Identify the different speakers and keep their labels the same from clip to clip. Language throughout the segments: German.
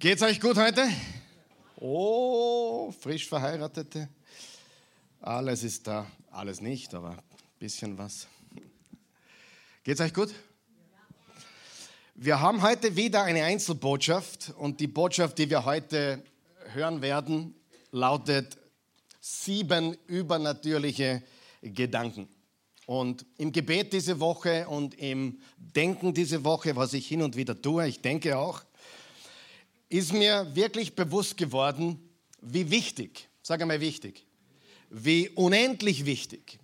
Speaker 1: Geht's euch gut heute? Oh, frisch verheiratete. Alles ist da. Alles nicht, aber ein bisschen was. Geht's euch gut? Wir haben heute wieder eine Einzelbotschaft und die Botschaft, die wir heute hören werden, lautet sieben übernatürliche Gedanken. Und im Gebet diese Woche und im Denken diese Woche, was ich hin und wieder tue, ich denke auch, ist mir wirklich bewusst geworden, wie wichtig, sage mal wichtig, wie unendlich wichtig,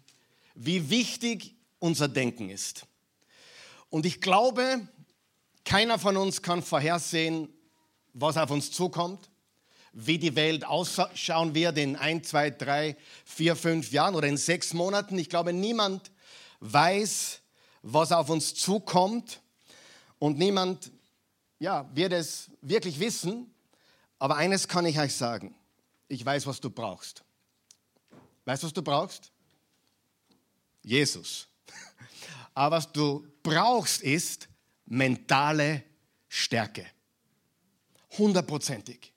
Speaker 1: wie wichtig unser Denken ist. Und ich glaube, keiner von uns kann vorhersehen, was auf uns zukommt, wie die Welt ausschauen wird in ein, zwei, drei, vier, fünf Jahren oder in sechs Monaten. Ich glaube, niemand weiß, was auf uns zukommt und niemand ja, wird es wirklich wissen, aber eines kann ich euch sagen. Ich weiß, was du brauchst. Weißt du, was du brauchst? Jesus. Aber was du brauchst, ist mentale Stärke. Hundertprozentig.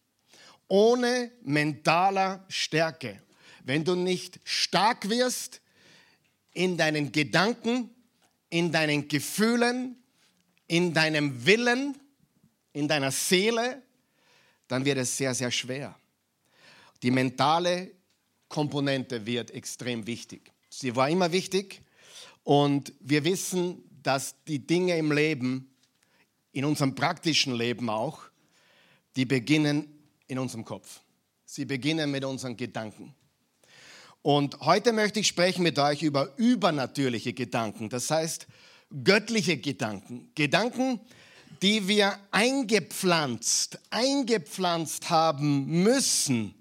Speaker 1: Ohne mentaler Stärke, wenn du nicht stark wirst in deinen Gedanken, in deinen Gefühlen, in deinem Willen, in deiner Seele, dann wird es sehr, sehr schwer. Die mentale Komponente wird extrem wichtig. Sie war immer wichtig und wir wissen, dass die Dinge im Leben, in unserem praktischen Leben auch, die beginnen in unserem Kopf. Sie beginnen mit unseren Gedanken. Und heute möchte ich sprechen mit euch über übernatürliche Gedanken, das heißt göttliche Gedanken. Gedanken, die wir eingepflanzt, eingepflanzt haben müssen,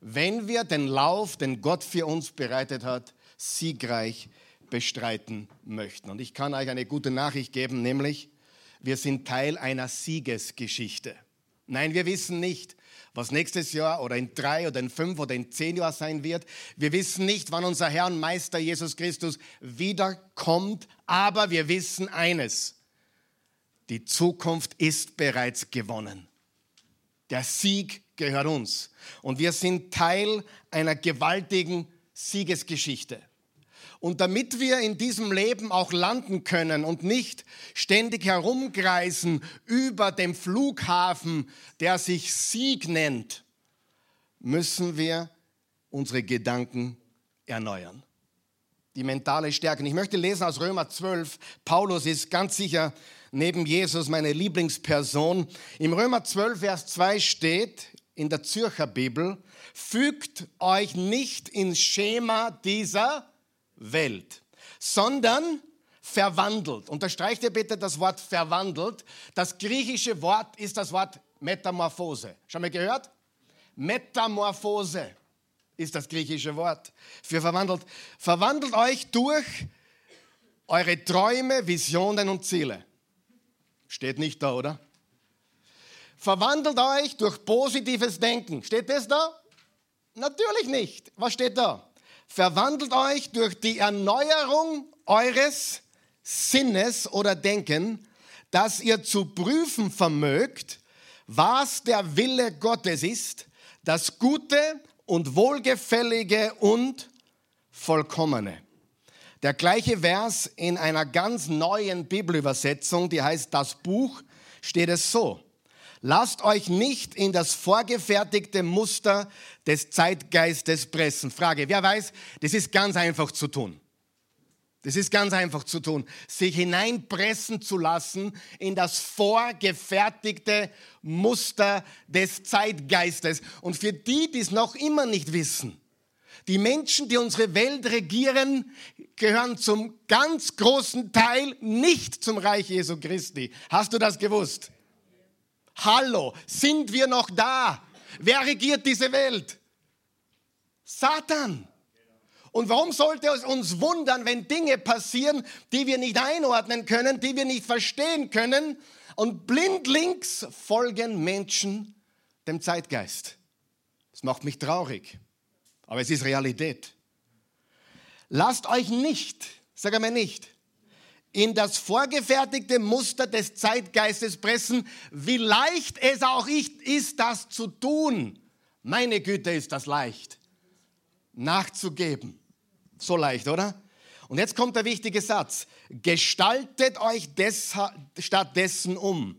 Speaker 1: wenn wir den Lauf, den Gott für uns bereitet hat, siegreich bestreiten möchten. Und ich kann euch eine gute Nachricht geben, nämlich wir sind Teil einer Siegesgeschichte. Nein, wir wissen nicht, was nächstes Jahr oder in drei oder in fünf oder in zehn Jahren sein wird. Wir wissen nicht, wann unser Herr und Meister Jesus Christus wiederkommt, aber wir wissen eines. Die Zukunft ist bereits gewonnen. Der Sieg gehört uns. Und wir sind Teil einer gewaltigen Siegesgeschichte. Und damit wir in diesem Leben auch landen können und nicht ständig herumkreisen über dem Flughafen, der sich Sieg nennt, müssen wir unsere Gedanken erneuern. Die mentale Stärke. Ich möchte lesen aus Römer 12. Paulus ist ganz sicher neben Jesus meine Lieblingsperson. Im Römer 12, Vers 2 steht in der Zürcher Bibel, fügt euch nicht ins Schema dieser Welt, sondern verwandelt. Unterstreicht ihr bitte das Wort verwandelt. Das griechische Wort ist das Wort Metamorphose. Schon mal gehört? Metamorphose ist das griechische Wort für verwandelt. Verwandelt euch durch eure Träume, Visionen und Ziele. Steht nicht da, oder? Verwandelt euch durch positives Denken. Steht das da? Natürlich nicht. Was steht da? Verwandelt euch durch die Erneuerung eures Sinnes oder Denken, dass ihr zu prüfen vermögt, was der Wille Gottes ist, das Gute und Wohlgefällige und Vollkommene. Der gleiche Vers in einer ganz neuen Bibelübersetzung, die heißt das Buch, steht es so. Lasst euch nicht in das vorgefertigte Muster des Zeitgeistes pressen. Frage, wer weiß, das ist ganz einfach zu tun. Das ist ganz einfach zu tun, sich hineinpressen zu lassen in das vorgefertigte Muster des Zeitgeistes. Und für die, die es noch immer nicht wissen, die Menschen, die unsere Welt regieren, gehören zum ganz großen Teil nicht zum Reich Jesu Christi. Hast du das gewusst? Hallo, sind wir noch da? Wer regiert diese Welt? Satan. Und warum sollte es uns wundern, wenn Dinge passieren, die wir nicht einordnen können, die wir nicht verstehen können? Und blindlings folgen Menschen dem Zeitgeist. Das macht mich traurig. Aber es ist Realität. Lasst euch nicht, sag einmal nicht, in das vorgefertigte Muster des Zeitgeistes pressen, wie leicht es auch ist, das zu tun. Meine Güte, ist das leicht, nachzugeben. So leicht, oder? Und jetzt kommt der wichtige Satz. Gestaltet euch stattdessen um,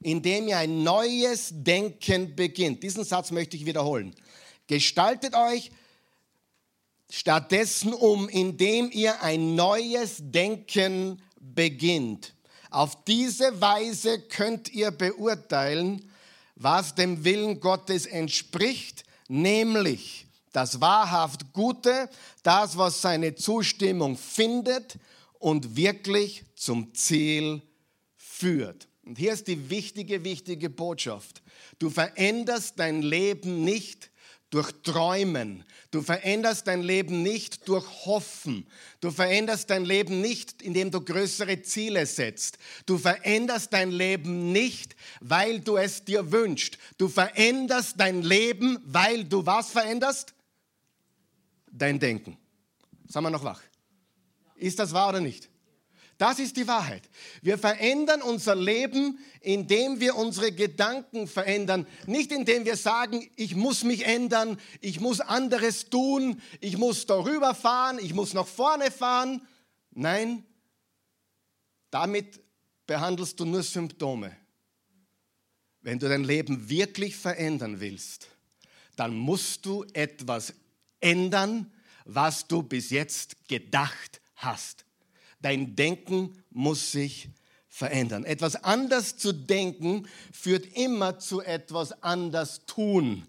Speaker 1: indem ihr ein neues Denken beginnt. Diesen Satz möchte ich wiederholen. Gestaltet euch stattdessen um, indem ihr ein neues Denken beginnt. Auf diese Weise könnt ihr beurteilen, was dem Willen Gottes entspricht, nämlich das wahrhaft Gute, das, was seine Zustimmung findet und wirklich zum Ziel führt. Und hier ist die wichtige, wichtige Botschaft. Du veränderst dein Leben nicht durch Träumen. Du veränderst dein Leben nicht durch Hoffen. Du veränderst dein Leben nicht, indem du größere Ziele setzt. Du veränderst dein Leben nicht, weil du es dir wünschst. Du veränderst dein Leben, weil du was veränderst? Dein Denken. Sagen wir noch wach. Ist das wahr oder nicht? Das ist die Wahrheit. Wir verändern unser Leben, indem wir unsere Gedanken verändern. Nicht indem wir sagen, ich muss mich ändern, ich muss anderes tun, ich muss darüber fahren, ich muss nach vorne fahren. Nein, damit behandelst du nur Symptome. Wenn du dein Leben wirklich verändern willst, dann musst du etwas ändern, was du bis jetzt gedacht hast. Dein Denken muss sich verändern. Etwas anders zu denken führt immer zu etwas anders tun.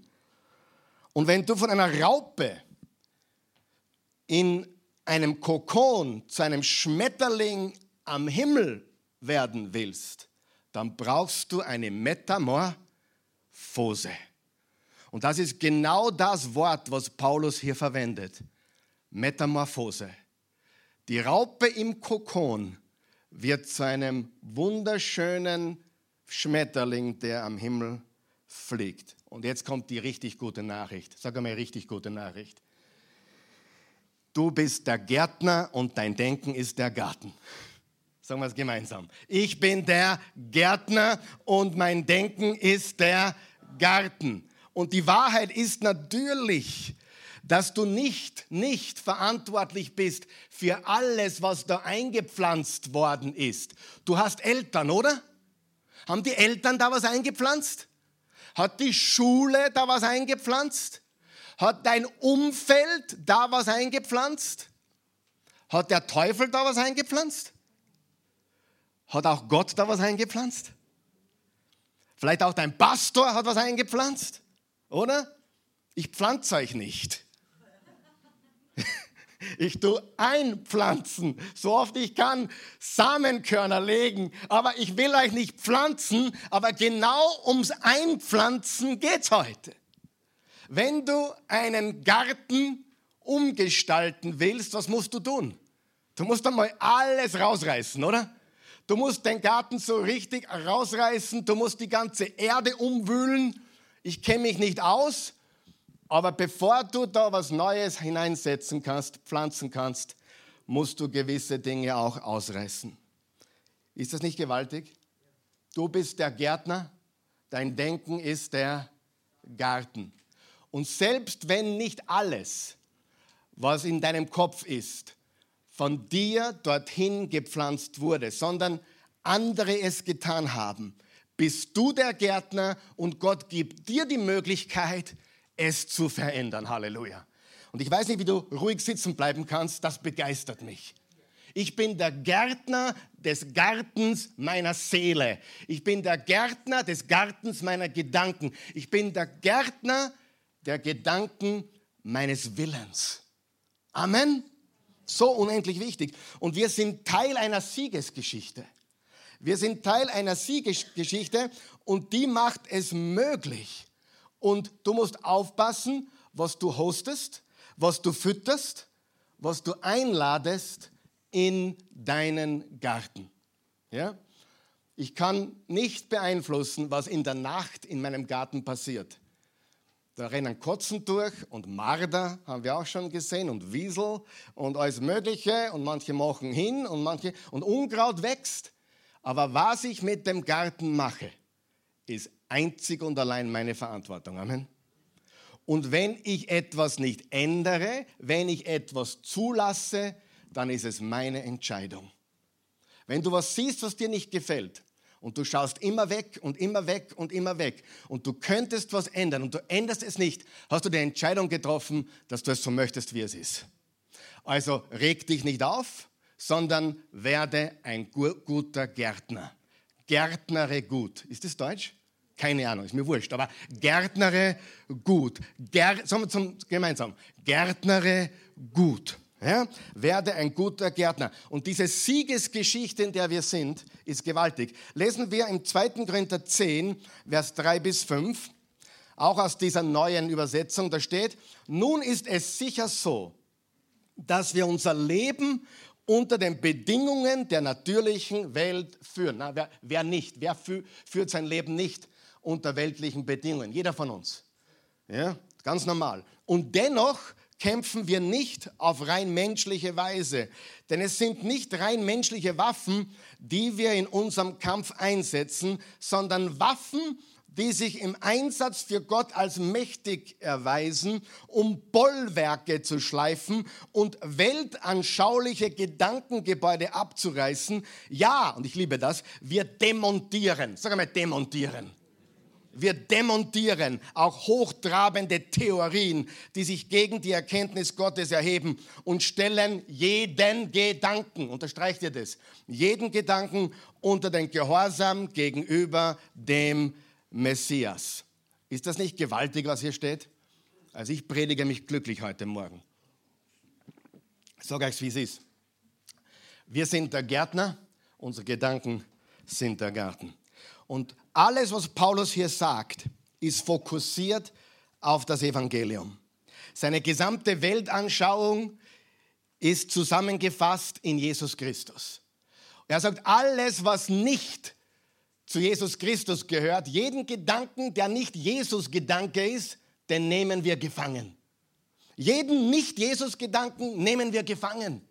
Speaker 1: Und wenn du von einer Raupe in einem Kokon zu einem Schmetterling am Himmel werden willst, dann brauchst du eine Metamorphose. Und das ist genau das Wort, was Paulus hier verwendet. Metamorphose. Die Raupe im Kokon wird zu einem wunderschönen Schmetterling, der am Himmel fliegt. Und jetzt kommt die richtig gute Nachricht. Sag einmal richtig gute Nachricht. Du bist der Gärtner und dein Denken ist der Garten. Sagen wir es gemeinsam. Ich bin der Gärtner und mein Denken ist der Garten. Und die Wahrheit ist natürlich, dass du nicht, nicht verantwortlich bist für alles, was da eingepflanzt worden ist. Du hast Eltern, oder? Haben die Eltern da was eingepflanzt? Hat die Schule da was eingepflanzt? Hat dein Umfeld da was eingepflanzt? Hat der Teufel da was eingepflanzt? Hat auch Gott da was eingepflanzt? Vielleicht auch dein Pastor hat was eingepflanzt, oder? Ich pflanze euch nicht. Ich tue einpflanzen, so oft ich kann, Samenkörner legen, aber ich will euch nicht pflanzen, aber genau ums Einpflanzen geht's heute. Wenn du einen Garten umgestalten willst, was musst du tun? Du musst einmal alles rausreißen, oder? Du musst den Garten so richtig rausreißen, du musst die ganze Erde umwühlen. Ich kenne mich nicht aus, aber bevor du da was Neues hineinsetzen kannst, pflanzen kannst, musst du gewisse Dinge auch ausreißen. Ist das nicht gewaltig? Du bist der Gärtner, dein Denken ist der Garten. Und selbst wenn nicht alles, was in deinem Kopf ist, von dir dorthin gepflanzt wurde, sondern andere es getan haben, bist du der Gärtner und Gott gibt dir die Möglichkeit, es zu verändern. Halleluja. Und ich weiß nicht, wie du ruhig sitzen bleiben kannst, das begeistert mich. Ich bin der Gärtner des Gartens meiner Seele. Ich bin der Gärtner des Gartens meiner Gedanken. Ich bin der Gärtner der Gedanken meines Willens. Amen. So unendlich wichtig. Und wir sind Teil einer Siegesgeschichte. Wir sind Teil einer Siegesgeschichte und die macht es möglich, und du musst aufpassen, was du hostest, was du fütterst, was du einladest in deinen Garten. Ja? Ich kann nicht beeinflussen, was in der Nacht in meinem Garten passiert. Da rennen Kotzen durch und Marder haben wir auch schon gesehen und Wiesel und alles Mögliche und manche machen hin und manche und Unkraut wächst. Aber was ich mit dem Garten mache, ist einzig und allein meine Verantwortung. Amen. Und wenn ich etwas nicht ändere, wenn ich etwas zulasse, dann ist es meine Entscheidung. Wenn du was siehst, was dir nicht gefällt, und du schaust immer weg und immer weg und immer weg und du könntest was ändern und du änderst es nicht, hast du die Entscheidung getroffen, dass du es so möchtest, wie es ist. Also reg dich nicht auf, sondern werde ein guter Gärtner. Gärtnere gut. Ist das Deutsch? Keine Ahnung, ist mir wurscht, aber Gärtnere gut. Sagen wir zum, gemeinsam. Gärtnere gut. Ja? Werde ein guter Gärtner. Und diese Siegesgeschichte, in der wir sind, ist gewaltig. Lesen wir im 2. Korinther 10, Vers 3 bis 5, auch aus dieser neuen Übersetzung, da steht, nun ist es sicher so, dass wir unser Leben unter den Bedingungen der natürlichen Welt führen. Na, wer, wer nicht? Wer fü führt sein Leben nicht unter weltlichen Bedingungen? Jeder von uns. Ja, ganz normal. Und dennoch kämpfen wir nicht auf rein menschliche Weise. Denn es sind nicht rein menschliche Waffen, die wir in unserem Kampf einsetzen, sondern Waffen, die sich im Einsatz für Gott als mächtig erweisen, um Bollwerke zu schleifen und weltanschauliche Gedankengebäude abzureißen. Ja, und ich liebe das, wir demontieren. Sag einmal demontieren. Wir demontieren auch hochtrabende Theorien, die sich gegen die Erkenntnis Gottes erheben und stellen jeden Gedanken, unterstreicht ihr das, jeden Gedanken unter den Gehorsam gegenüber dem Messias. Ist das nicht gewaltig, was hier steht? Also ich predige mich glücklich heute Morgen. Ich sage euch, wie es ist. Wir sind der Gärtner, unsere Gedanken sind der Garten. Und alles, was Paulus hier sagt, ist fokussiert auf das Evangelium. Seine gesamte Weltanschauung ist zusammengefasst in Jesus Christus. Er sagt, alles, was nicht zu Jesus Christus gehört, jeden Gedanken, der nicht Jesus-Gedanke ist, den nehmen wir gefangen. Jeden Nicht-Jesus-Gedanken nehmen wir gefangen.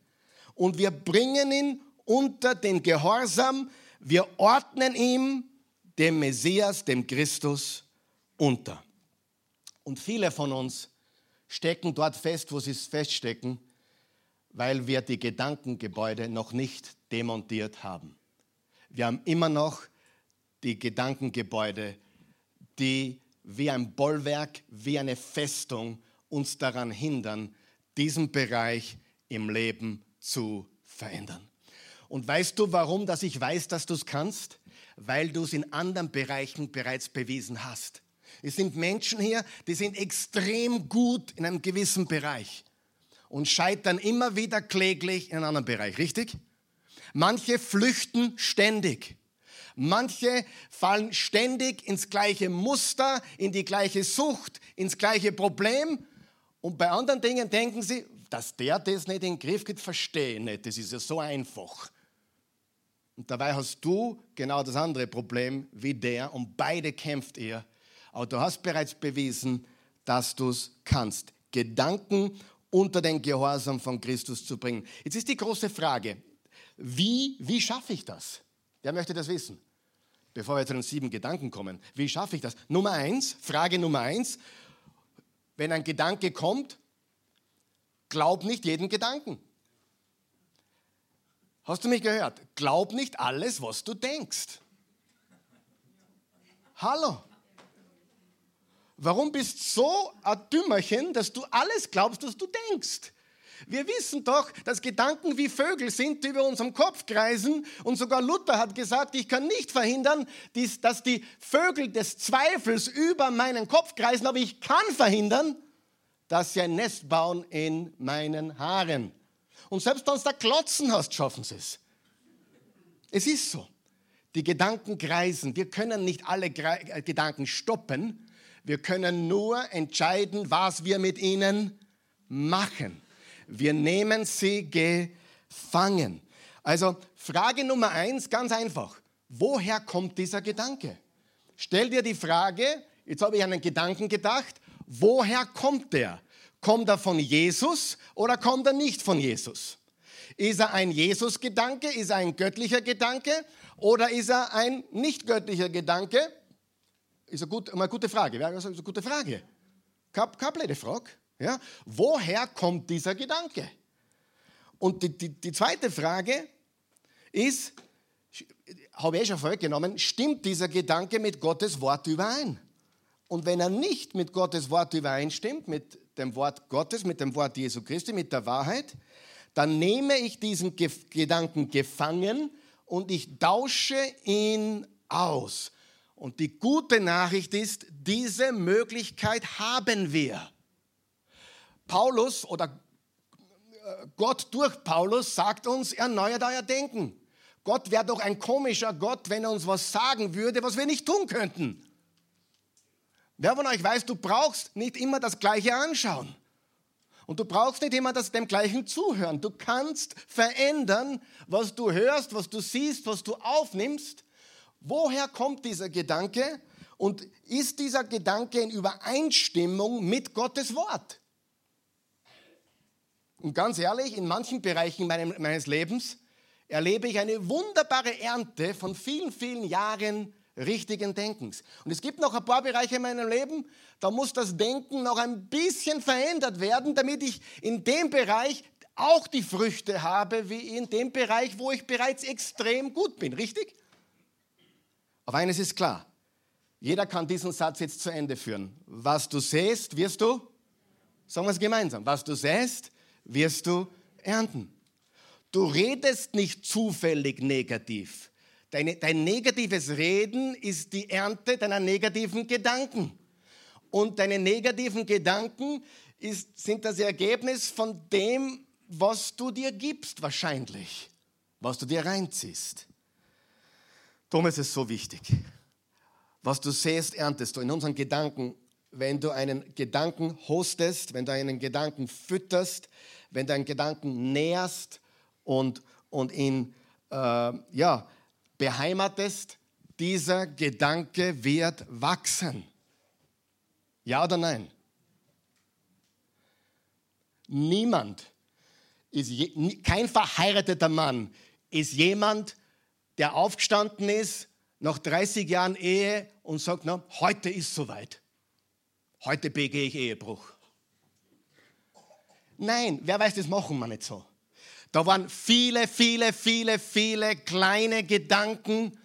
Speaker 1: Und wir bringen ihn unter den Gehorsam, wir ordnen ihm dem Messias, dem Christus unter. Und viele von uns stecken dort fest, wo sie es feststecken, weil wir die Gedankengebäude noch nicht demontiert haben. Wir haben immer noch die Gedankengebäude, die wie ein Bollwerk, wie eine Festung uns daran hindern, diesen Bereich im Leben zu verändern. Und weißt du, warum, dass ich weiß, dass du es kannst? Weil du es in anderen Bereichen bereits bewiesen hast. Es sind Menschen hier, die sind extrem gut in einem gewissen Bereich und scheitern immer wieder kläglich in einem anderen Bereich, richtig? Manche flüchten ständig. Manche fallen ständig ins gleiche Muster, in die gleiche Sucht, ins gleiche Problem. Und bei anderen Dingen denken sie, dass der das nicht in den Griff kriegt, verstehe ich nicht. Das ist ja so einfach. Und dabei hast du genau das andere Problem wie der und beide kämpft ihr. Aber du hast bereits bewiesen, dass du es kannst. Gedanken unter den Gehorsam von Christus zu bringen. Jetzt ist die große Frage, wie, wie schaffe ich das? Wer möchte das wissen? Bevor wir zu den sieben Gedanken kommen. Wie schaffe ich das? Nummer eins, Frage Nummer eins. Wenn ein Gedanke kommt, glaub nicht jeden Gedanken. Hast du mich gehört? Glaub nicht alles, was du denkst. Hallo. Warum bist du so ein Dümmerchen, dass du alles glaubst, was du denkst? Wir wissen doch, dass Gedanken wie Vögel sind, die über unserem Kopf kreisen. Und sogar Luther hat gesagt, ich kann nicht verhindern, dass die Vögel des Zweifels über meinen Kopf kreisen, aber ich kann verhindern, dass sie ein Nest bauen in meinen Haaren. Und selbst wenn du da Klotzen hast, schaffen sie es. Es ist so. Die Gedanken kreisen. Wir können nicht alle äh, Gedanken stoppen. Wir können nur entscheiden, was wir mit ihnen machen. Wir nehmen sie gefangen. Also Frage Nummer eins, ganz einfach. Woher kommt dieser Gedanke? Stell dir die Frage, jetzt habe ich an einen Gedanken gedacht woher kommt der? Kommt er von Jesus oder kommt er nicht von Jesus? Ist er ein Jesus-Gedanke? Ist er ein göttlicher Gedanke? Oder ist er ein nicht göttlicher Gedanke? Ist eine, gut, eine gute Frage. Das ist eine gute Frage. Keine Frage. Ja? Woher kommt dieser Gedanke? Und die, die, die zweite Frage ist, habe ich eh schon vorweggenommen, stimmt dieser Gedanke mit Gottes Wort überein? Und wenn er nicht mit Gottes Wort übereinstimmt, mit dem Wort Gottes, mit dem Wort Jesu Christi, mit der Wahrheit, dann nehme ich diesen Ge Gedanken gefangen und ich tausche ihn aus. Und die gute Nachricht ist, diese Möglichkeit haben wir. Paulus oder äh, Gott durch Paulus sagt uns, erneuert euer Denken. Gott wäre doch ein komischer Gott, wenn er uns was sagen würde, was wir nicht tun könnten. Wer von euch weiß, du brauchst nicht immer das Gleiche anschauen. Und du brauchst nicht immer das, dem Gleichen zuhören. Du kannst verändern, was du hörst, was du siehst, was du aufnimmst. Woher kommt dieser Gedanke? Und ist dieser Gedanke in Übereinstimmung mit Gottes Wort? Und ganz ehrlich, in manchen Bereichen meines Lebens erlebe ich eine wunderbare Ernte von vielen, vielen Jahren richtigen Denkens. Und es gibt noch ein paar Bereiche in meinem Leben, da muss das Denken noch ein bisschen verändert werden, damit ich in dem Bereich auch die Früchte habe, wie in dem Bereich, wo ich bereits extrem gut bin. Richtig? Aber eines ist klar. Jeder kann diesen Satz jetzt zu Ende führen. Was du säst, wirst du, sagen wir es gemeinsam, was du säst, wirst du ernten. Du redest nicht zufällig negativ. Deine, dein negatives Reden ist die Ernte deiner negativen Gedanken. Und deine negativen Gedanken ist, sind das Ergebnis von dem, was du dir gibst, wahrscheinlich, was du dir reinziehst. Darum ist es so wichtig. Was du sähst, erntest du in unseren Gedanken. Wenn du einen Gedanken hostest, wenn du einen Gedanken fütterst, wenn du einen Gedanken nährst und, und ihn äh, ja, beheimatest, dieser Gedanke wird wachsen. Ja oder nein? Niemand ist, je, kein verheirateter Mann ist jemand, der aufgestanden ist nach 30 Jahren Ehe und sagt, na, heute ist soweit. Heute begehe ich Ehebruch. Nein, wer weiß, das machen wir nicht so. Da waren viele, viele, viele, viele kleine Gedanken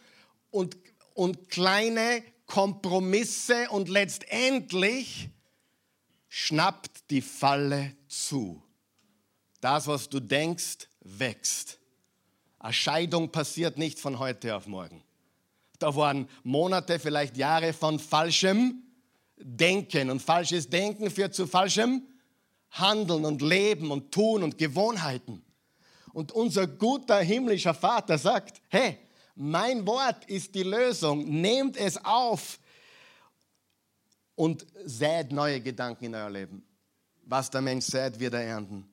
Speaker 1: und, und kleine Kompromisse und letztendlich schnappt die Falle zu. Das, was du denkst, wächst. Eine Scheidung passiert nicht von heute auf morgen. Da waren Monate, vielleicht Jahre von falschem Denken und falsches Denken führt zu falschem Handeln und Leben und Tun und Gewohnheiten. Und unser guter himmlischer Vater sagt, hey, mein Wort ist die Lösung, nehmt es auf und sät neue Gedanken in euer Leben. Was der Mensch sät, wird er ernten.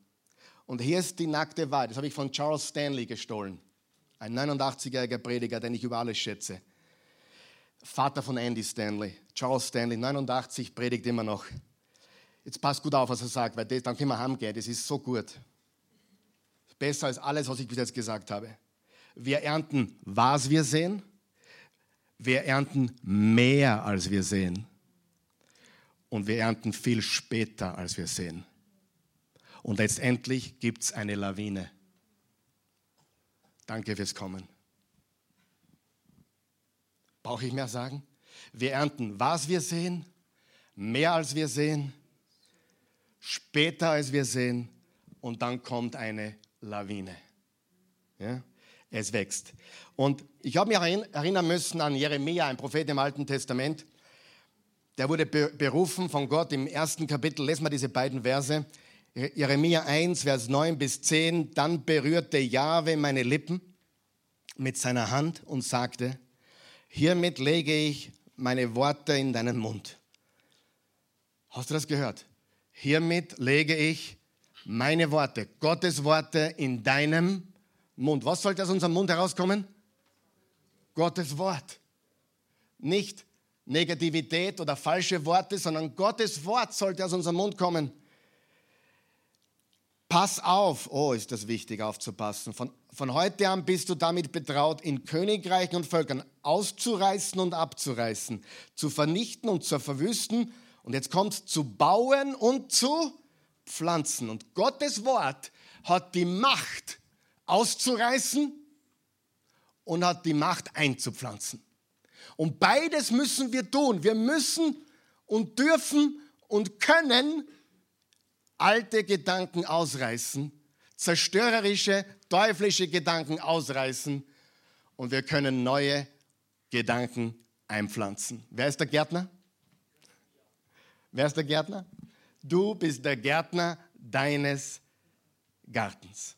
Speaker 1: Und hier ist die nackte Wahrheit, das habe ich von Charles Stanley gestohlen, ein 89-jähriger Prediger, den ich über alles schätze. Vater von Andy Stanley, Charles Stanley, 89, predigt immer noch. Jetzt passt gut auf, was er sagt, weil das, dann können wir heimgehen, das ist so gut. Besser als alles, was ich bis jetzt gesagt habe. Wir ernten, was wir sehen. Wir ernten mehr, als wir sehen. Und wir ernten viel später, als wir sehen. Und letztendlich gibt es eine Lawine. Danke fürs Kommen. Brauche ich mehr sagen? Wir ernten, was wir sehen, mehr als wir sehen, später als wir sehen und dann kommt eine Lawine. Ja? Es wächst. Und ich habe mich erinnern müssen an Jeremia, ein Prophet im Alten Testament. Der wurde berufen von Gott im ersten Kapitel. Lesen wir diese beiden Verse. Jeremia 1, Vers 9 bis 10. Dann berührte Jahwe meine Lippen mit seiner Hand und sagte, hiermit lege ich meine Worte in deinen Mund. Hast du das gehört? Hiermit lege ich meine Worte, Gottes Worte in deinem Mund. Was sollte aus unserem Mund herauskommen? Gottes Wort. Nicht, Negativität oder falsche Worte, sondern Gottes Wort sollte aus unserem Mund kommen. Pass auf, oh, ist das wichtig aufzupassen. Von, von heute an bist du damit betraut, in Königreichen und Völkern auszureißen und abzureißen, zu vernichten und zu verwüsten. Und jetzt kommt zu bauen und zu pflanzen. Und Gottes Wort hat die Macht auszureißen und hat die Macht einzupflanzen. Und beides müssen wir tun. Wir müssen und dürfen und können alte Gedanken ausreißen, zerstörerische, teuflische Gedanken ausreißen und wir können neue Gedanken einpflanzen. Wer ist der Gärtner? Wer ist der Gärtner? Du bist der Gärtner deines Gartens.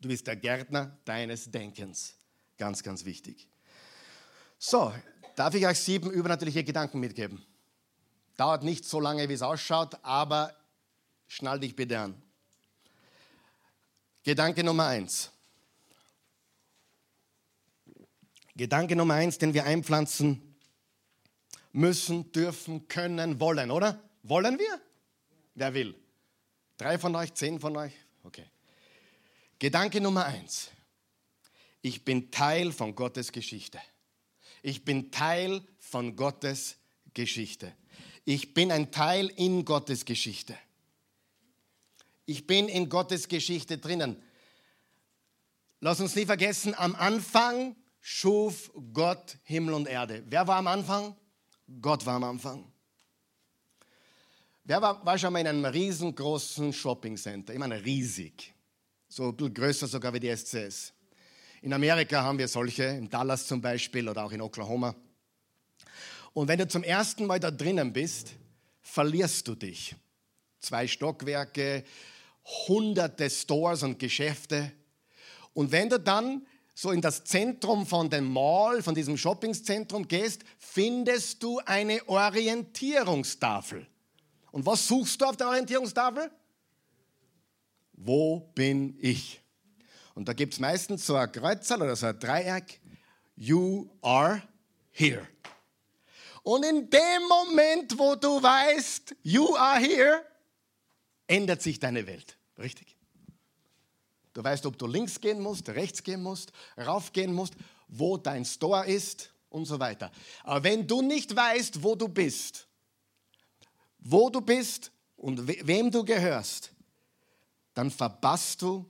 Speaker 1: Du bist der Gärtner deines Denkens. Ganz, ganz wichtig. So, darf ich euch sieben übernatürliche Gedanken mitgeben? Dauert nicht so lange, wie es ausschaut, aber schnall dich bitte an. Gedanke Nummer eins. Gedanke Nummer eins, den wir einpflanzen müssen, dürfen, können, wollen, oder? Wollen wir? Wer will? Drei von euch, zehn von euch? Okay. Gedanke Nummer eins. Ich bin Teil von Gottes Geschichte. Ich bin Teil von Gottes Geschichte. Ich bin ein Teil in Gottes Geschichte. Ich bin in Gottes Geschichte drinnen. Lass uns nie vergessen, am Anfang schuf Gott Himmel und Erde. Wer war am Anfang? Gott war am Anfang. Wer war, war schon mal in einem riesengroßen Shoppingcenter? Ich meine, riesig. So ein bisschen größer sogar wie die SCS. In Amerika haben wir solche, in Dallas zum Beispiel oder auch in Oklahoma. Und wenn du zum ersten Mal da drinnen bist, verlierst du dich. Zwei Stockwerke, hunderte Stores und Geschäfte. Und wenn du dann so in das Zentrum von dem Mall, von diesem Shoppingzentrum gehst, findest du eine Orientierungstafel. Und was suchst du auf der Orientierungstafel? Wo bin ich? Und da gibt es meistens so ein Kreuzerl oder so ein Dreieck. You are here. Und in dem Moment, wo du weißt, you are here, ändert sich deine Welt. Richtig? Du weißt, ob du links gehen musst, rechts gehen musst, raufgehen musst, wo dein Store ist und so weiter. Aber wenn du nicht weißt, wo du bist, wo du bist und wem du gehörst, dann verpasst du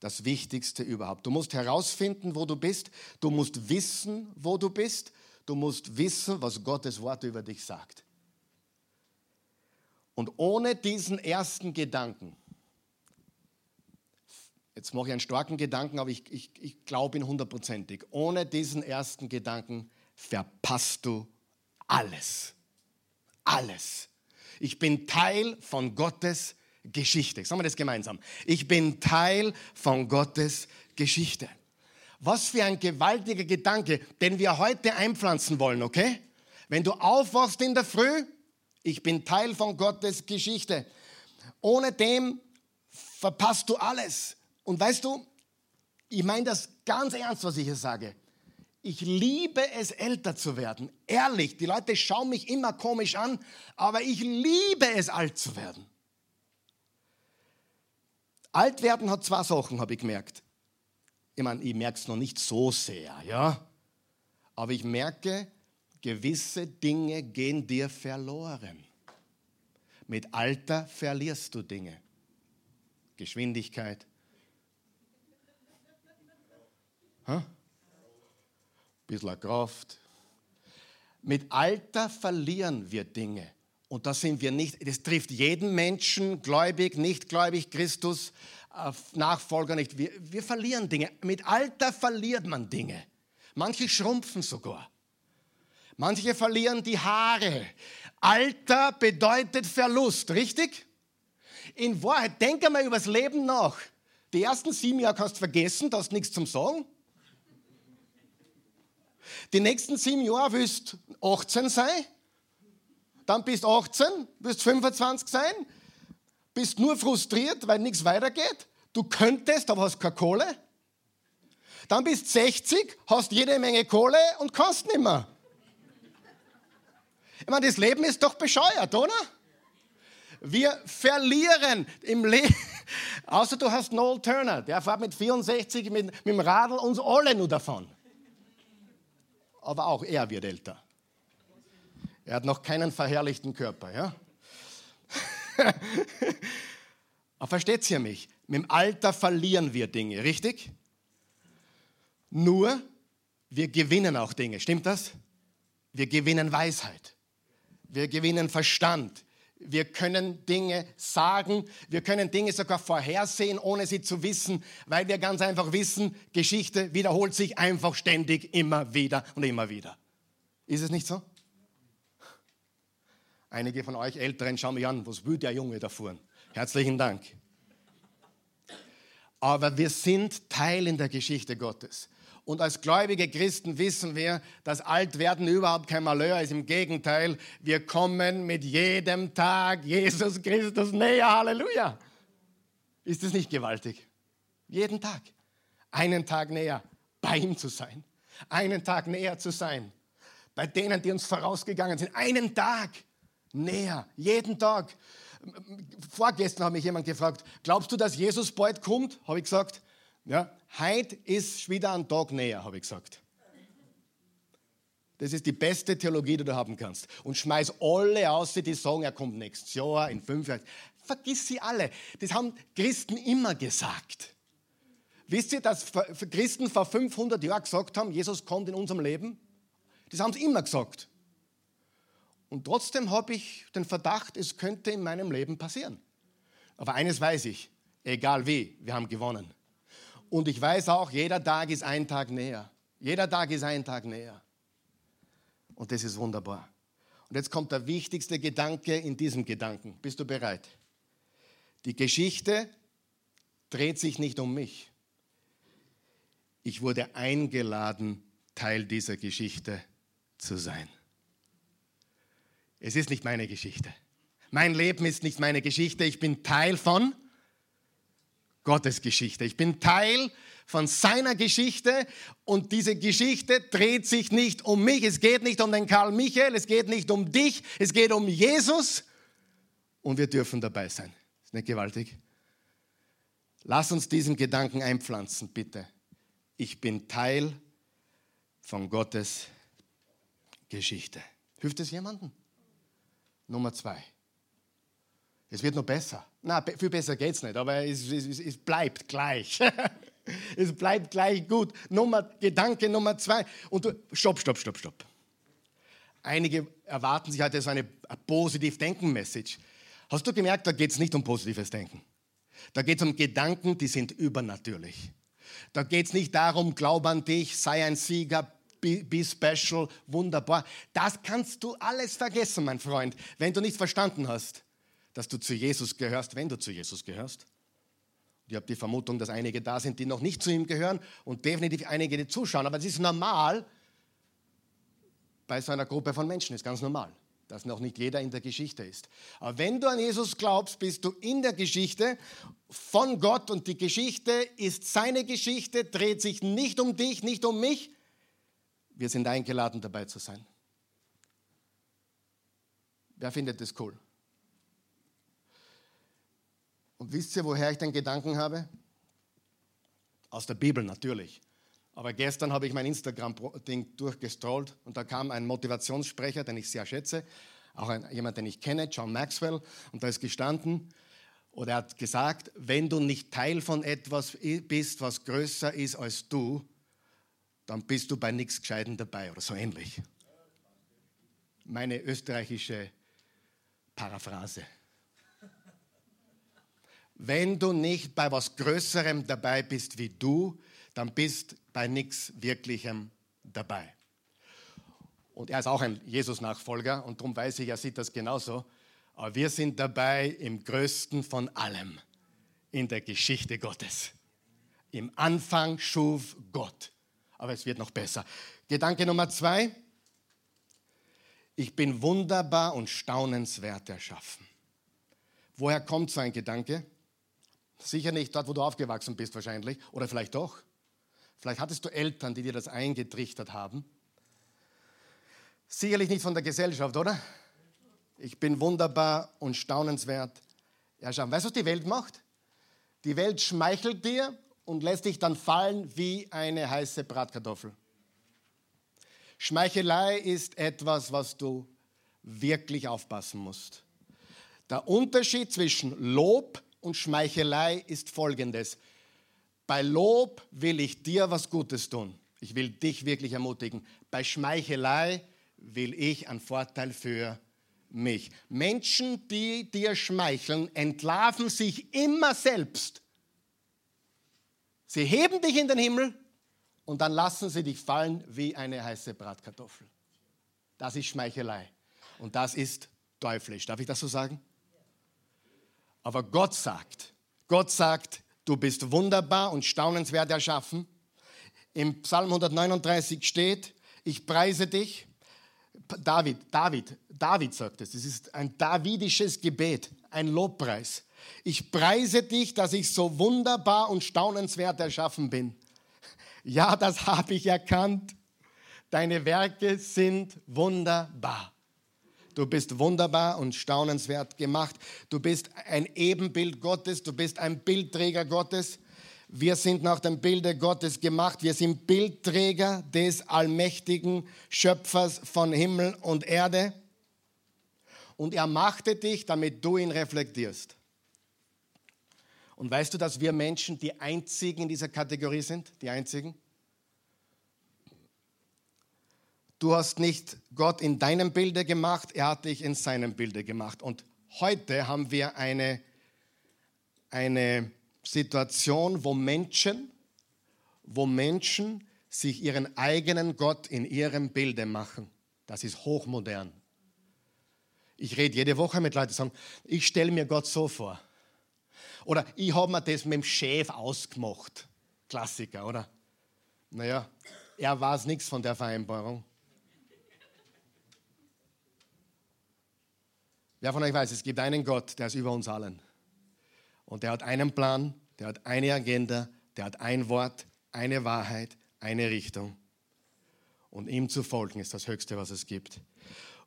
Speaker 1: das Wichtigste überhaupt. Du musst herausfinden, wo du bist. Du musst wissen, wo du bist. Du musst wissen, was Gottes Wort über dich sagt. Und ohne diesen ersten Gedanken, jetzt mache ich einen starken Gedanken, aber ich, ich, ich glaube ihn hundertprozentig, ohne diesen ersten Gedanken verpasst du alles. Alles. Ich bin Teil von Gottes Geschichte. Sagen wir das gemeinsam. Ich bin Teil von Gottes Geschichte. Was für ein gewaltiger Gedanke, den wir heute einpflanzen wollen, okay? Wenn du aufwachst in der Früh, ich bin Teil von Gottes Geschichte. Ohne dem verpasst du alles. Und weißt du, ich meine das ganz ernst, was ich hier sage. Ich liebe es, älter zu werden. Ehrlich, die Leute schauen mich immer komisch an, aber ich liebe es, alt zu werden. Alt werden hat zwei Sachen, habe ich gemerkt. Ich meine, ich merke es noch nicht so sehr, ja. Aber ich merke, gewisse Dinge gehen dir verloren. Mit Alter verlierst du Dinge. Geschwindigkeit. Huh? Bisschen Kraft. Mit Alter verlieren wir Dinge. Und da sind wir nicht, das trifft jeden Menschen, gläubig, nicht gläubig, Christus, äh, Nachfolger nicht. Wir, wir verlieren Dinge. Mit Alter verliert man Dinge. Manche schrumpfen sogar. Manche verlieren die Haare. Alter bedeutet Verlust, richtig? In Wahrheit, denk einmal über das Leben nach. Die ersten sieben Jahre kannst du vergessen, da hast nichts zum Sagen. Die nächsten sieben Jahre willst du 18 sein dann bist 18, wirst 25 sein, bist nur frustriert, weil nichts weitergeht. Du könntest, aber hast keine Kohle. Dann bist 60, hast jede Menge Kohle und kannst nicht mehr. Ich meine, das Leben ist doch bescheuert, oder? Wir verlieren im Leben. Außer du hast Noel Turner, der fährt mit 64 mit, mit dem Radl uns alle nur davon. Aber auch er wird älter. Er hat noch keinen verherrlichten Körper, ja? Aber versteht ihr mich? Mit dem Alter verlieren wir Dinge, richtig? Nur, wir gewinnen auch Dinge, stimmt das? Wir gewinnen Weisheit. Wir gewinnen Verstand. Wir können Dinge sagen, wir können Dinge sogar vorhersehen, ohne sie zu wissen, weil wir ganz einfach wissen, Geschichte wiederholt sich einfach ständig immer wieder und immer wieder. Ist es nicht so? Einige von euch Älteren schauen mich an, was will der Junge da fuhren? Herzlichen Dank. Aber wir sind Teil in der Geschichte Gottes. Und als gläubige Christen wissen wir, dass Altwerden überhaupt kein Malheur ist. Im Gegenteil, wir kommen mit jedem Tag Jesus Christus näher. Halleluja. Ist es nicht gewaltig? Jeden Tag. Einen Tag näher bei ihm zu sein. Einen Tag näher zu sein. Bei denen, die uns vorausgegangen sind. Einen Tag näher. Jeden Tag. Vorgestern hat mich jemand gefragt, glaubst du, dass Jesus bald kommt? Habe ich gesagt, ja, heute ist wieder ein Tag näher, habe ich gesagt. Das ist die beste Theologie, die du haben kannst. Und schmeiß alle aus, die sagen, er kommt nächstes Jahr, in fünf Jahren. Vergiss sie alle. Das haben Christen immer gesagt. Wisst ihr, dass Christen vor 500 Jahren gesagt haben, Jesus kommt in unserem Leben? Das haben sie immer gesagt. Und trotzdem habe ich den Verdacht, es könnte in meinem Leben passieren. Aber eines weiß ich, egal wie, wir haben gewonnen. Und ich weiß auch, jeder Tag ist ein Tag näher. Jeder Tag ist ein Tag näher. Und das ist wunderbar. Und jetzt kommt der wichtigste Gedanke in diesem Gedanken. Bist du bereit? Die Geschichte dreht sich nicht um mich. Ich wurde eingeladen, Teil dieser Geschichte zu sein. Es ist nicht meine Geschichte. Mein Leben ist nicht meine Geschichte. Ich bin Teil von Gottes Geschichte. Ich bin Teil von seiner Geschichte und diese Geschichte dreht sich nicht um mich. Es geht nicht um den Karl Michael, es geht nicht um dich, es geht um Jesus und wir dürfen dabei sein. Ist nicht gewaltig? Lass uns diesen Gedanken einpflanzen, bitte. Ich bin Teil von Gottes Geschichte. Hilft es jemandem? Nummer zwei. Es wird noch besser. Na, viel besser geht es nicht, aber es, es, es bleibt gleich. es bleibt gleich gut. Nummer, Gedanke Nummer zwei. Und du, stopp, stopp, stopp, stopp. Einige erwarten sich heute so eine, eine Positiv-Denken-Message. Hast du gemerkt, da geht es nicht um positives Denken. Da geht es um Gedanken, die sind übernatürlich. Da geht es nicht darum, glaub an dich, sei ein Sieger, be, be special, wunderbar. Das kannst du alles vergessen, mein Freund, wenn du nicht verstanden hast, dass du zu Jesus gehörst, wenn du zu Jesus gehörst. Ich habe die Vermutung, dass einige da sind, die noch nicht zu ihm gehören und definitiv einige, die zuschauen. Aber es ist normal bei so einer Gruppe von Menschen, ist ganz normal, dass noch nicht jeder in der Geschichte ist. Aber wenn du an Jesus glaubst, bist du in der Geschichte von Gott und die Geschichte ist seine Geschichte, dreht sich nicht um dich, nicht um mich. Wir sind eingeladen, dabei zu sein. Wer findet das cool? Und wisst ihr, woher ich den Gedanken habe? Aus der Bibel natürlich. Aber gestern habe ich mein Instagram-Ding durchgestrollt und da kam ein Motivationssprecher, den ich sehr schätze, auch ein, jemand, den ich kenne, John Maxwell, und da ist gestanden, oder er hat gesagt, wenn du nicht Teil von etwas bist, was größer ist als du, dann bist du bei nichts Gescheiten dabei oder so ähnlich. Meine österreichische Paraphrase. Wenn du nicht bei was Größerem dabei bist wie du, dann bist bei nichts Wirklichem dabei. Und er ist auch ein Jesus-Nachfolger und darum weiß ich, er sieht das genauso. Aber wir sind dabei im Größten von allem in der Geschichte Gottes. Im Anfang schuf Gott. Aber es wird noch besser. Gedanke Nummer zwei. Ich bin wunderbar und staunenswert erschaffen. Woher kommt so ein Gedanke? Sicher nicht dort, wo du aufgewachsen bist wahrscheinlich. Oder vielleicht doch. Vielleicht hattest du Eltern, die dir das eingetrichtert haben. Sicherlich nicht von der Gesellschaft, oder? Ich bin wunderbar und staunenswert erschaffen. Weißt du, was die Welt macht? Die Welt schmeichelt dir und lässt dich dann fallen wie eine heiße Bratkartoffel. Schmeichelei ist etwas, was du wirklich aufpassen musst. Der Unterschied zwischen Lob und Schmeichelei ist folgendes. Bei Lob will ich dir was Gutes tun. Ich will dich wirklich ermutigen. Bei Schmeichelei will ich einen Vorteil für mich. Menschen, die dir schmeicheln, entlarven sich immer selbst. Sie heben dich in den Himmel und dann lassen sie dich fallen wie eine heiße Bratkartoffel. Das ist Schmeichelei und das ist teuflisch. Darf ich das so sagen? Aber Gott sagt, Gott sagt, du bist wunderbar und staunenswert erschaffen. Im Psalm 139 steht, ich preise dich. David, David, David sagt es, es ist ein davidisches Gebet, ein Lobpreis. Ich preise dich, dass ich so wunderbar und staunenswert erschaffen bin. Ja, das habe ich erkannt. Deine Werke sind wunderbar. Du bist wunderbar und staunenswert gemacht. Du bist ein Ebenbild Gottes. Du bist ein Bildträger Gottes. Wir sind nach dem Bilde Gottes gemacht. Wir sind Bildträger des allmächtigen Schöpfers von Himmel und Erde. Und er machte dich, damit du ihn reflektierst. Und weißt du, dass wir Menschen die einzigen in dieser Kategorie sind? Die einzigen? Du hast nicht Gott in deinem Bilde gemacht, er hat dich in seinem Bilde gemacht. Und heute haben wir eine, eine Situation, wo Menschen, wo Menschen sich ihren eigenen Gott in ihrem Bilde machen. Das ist hochmodern. Ich rede jede Woche mit Leuten, die sagen, ich stelle mir Gott so vor. Oder ich habe mir das mit dem Chef ausgemacht. Klassiker, oder? Naja, er weiß nichts von der Vereinbarung. Wer von euch weiß, es gibt einen Gott, der ist über uns allen. Und der hat einen Plan, der hat eine Agenda, der hat ein Wort, eine Wahrheit, eine Richtung. Und ihm zu folgen ist das Höchste, was es gibt.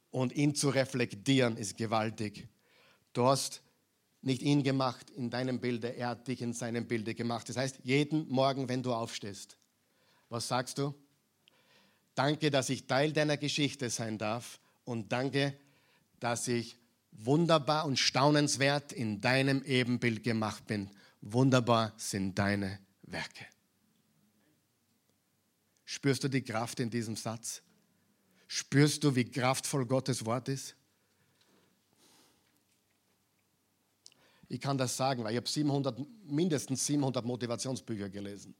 Speaker 1: Und ihn zu reflektieren ist gewaltig. Du hast nicht ihn gemacht in deinem Bilde, er hat dich in seinem Bilde gemacht. Das heißt, jeden Morgen, wenn du aufstehst, was sagst du? Danke, dass ich Teil deiner Geschichte sein darf und danke, dass ich wunderbar und staunenswert in deinem Ebenbild gemacht bin. Wunderbar sind deine Werke. Spürst du die Kraft in diesem Satz? Spürst du, wie kraftvoll Gottes Wort ist? Ich kann das sagen, weil ich habe 700, mindestens 700 Motivationsbücher gelesen.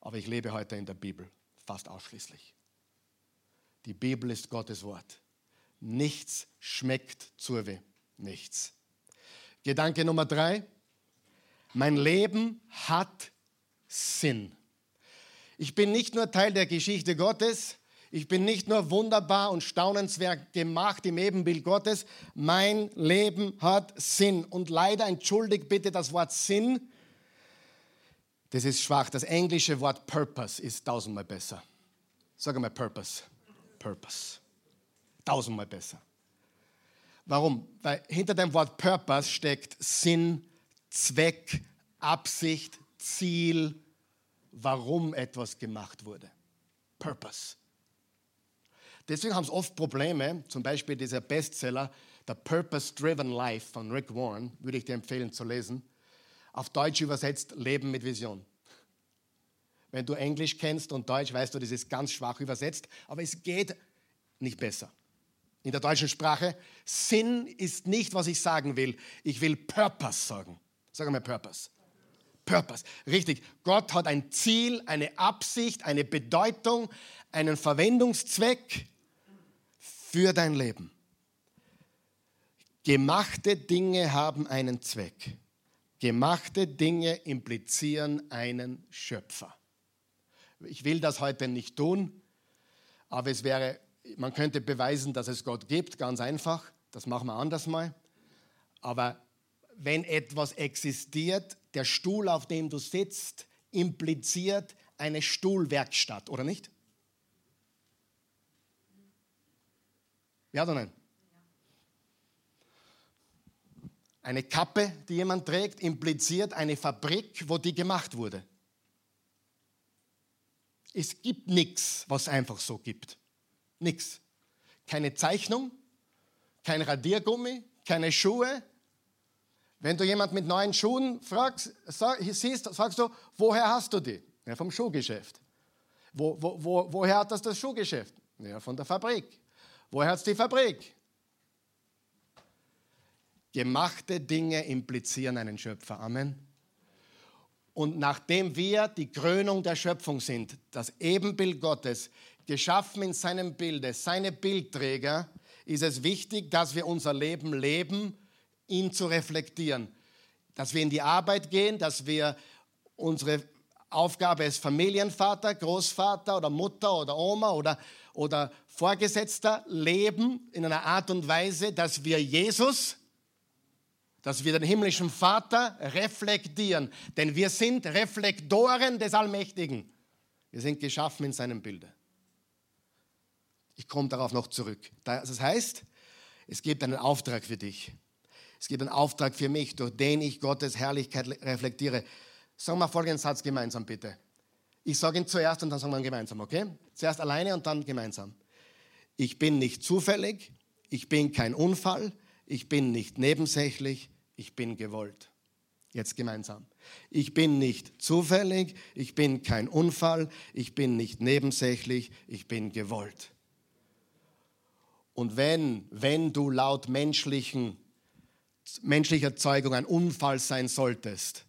Speaker 1: Aber ich lebe heute in der Bibel, fast ausschließlich. Die Bibel ist Gottes Wort. Nichts schmeckt zur weh. Nichts. Gedanke Nummer drei. Mein Leben hat Sinn. Ich bin nicht nur Teil der Geschichte Gottes, ich bin nicht nur wunderbar und staunenswert gemacht im Ebenbild Gottes, mein Leben hat Sinn. Und leider entschuldigt bitte das Wort Sinn, das ist schwach. Das englische Wort Purpose ist tausendmal besser. Sag mal Purpose. Purpose. Tausendmal besser. Warum? Weil hinter dem Wort Purpose steckt Sinn, Zweck, Absicht, Ziel, warum etwas gemacht wurde. Purpose. Deswegen haben es oft Probleme, zum Beispiel dieser Bestseller, The Purpose Driven Life von Rick Warren, würde ich dir empfehlen zu lesen. Auf Deutsch übersetzt Leben mit Vision. Wenn du Englisch kennst und Deutsch, weißt du, das ist ganz schwach übersetzt, aber es geht nicht besser. In der deutschen Sprache, Sinn ist nicht, was ich sagen will. Ich will Purpose sagen. Sag mal Purpose. Purpose. Richtig. Gott hat ein Ziel, eine Absicht, eine Bedeutung, einen Verwendungszweck für dein Leben. Gemachte Dinge haben einen Zweck. Gemachte Dinge implizieren einen Schöpfer. Ich will das heute nicht tun, aber es wäre, man könnte beweisen, dass es Gott gibt, ganz einfach. Das machen wir anders mal. Aber wenn etwas existiert, der Stuhl, auf dem du sitzt, impliziert eine Stuhlwerkstatt, oder nicht? Ja oder nein? Eine Kappe, die jemand trägt, impliziert eine Fabrik, wo die gemacht wurde. Es gibt nichts, was einfach so gibt. Nichts. Keine Zeichnung, kein Radiergummi, keine Schuhe. Wenn du jemand mit neuen Schuhen fragst, sag, siehst, sagst du, woher hast du die? Ja, vom Schuhgeschäft. Wo, wo, wo, woher hat das das Schuhgeschäft? Ja, von der Fabrik. Woher hat es die Fabrik? Gemachte Dinge implizieren einen Schöpfer. Amen. Und nachdem wir die Krönung der Schöpfung sind, das Ebenbild Gottes, geschaffen in seinem Bilde, seine Bildträger, ist es wichtig, dass wir unser Leben leben, ihn zu reflektieren. Dass wir in die Arbeit gehen, dass wir unsere Aufgabe als Familienvater, Großvater oder Mutter oder Oma oder, oder Vorgesetzter leben in einer Art und Weise, dass wir Jesus dass wir den himmlischen Vater reflektieren, denn wir sind Reflektoren des Allmächtigen. Wir sind geschaffen in seinem Bilde. Ich komme darauf noch zurück. Das heißt, es gibt einen Auftrag für dich. Es gibt einen Auftrag für mich, durch den ich Gottes Herrlichkeit reflektiere. Sagen wir folgenden Satz gemeinsam, bitte. Ich sage ihn zuerst und dann sagen wir ihn gemeinsam, okay? Zuerst alleine und dann gemeinsam. Ich bin nicht zufällig, ich bin kein Unfall, ich bin nicht nebensächlich, ich bin gewollt. Jetzt gemeinsam. Ich bin nicht zufällig, ich bin kein Unfall, ich bin nicht nebensächlich, ich bin gewollt. Und wenn, wenn du laut menschlichen, menschlicher Zeugung ein Unfall sein solltest,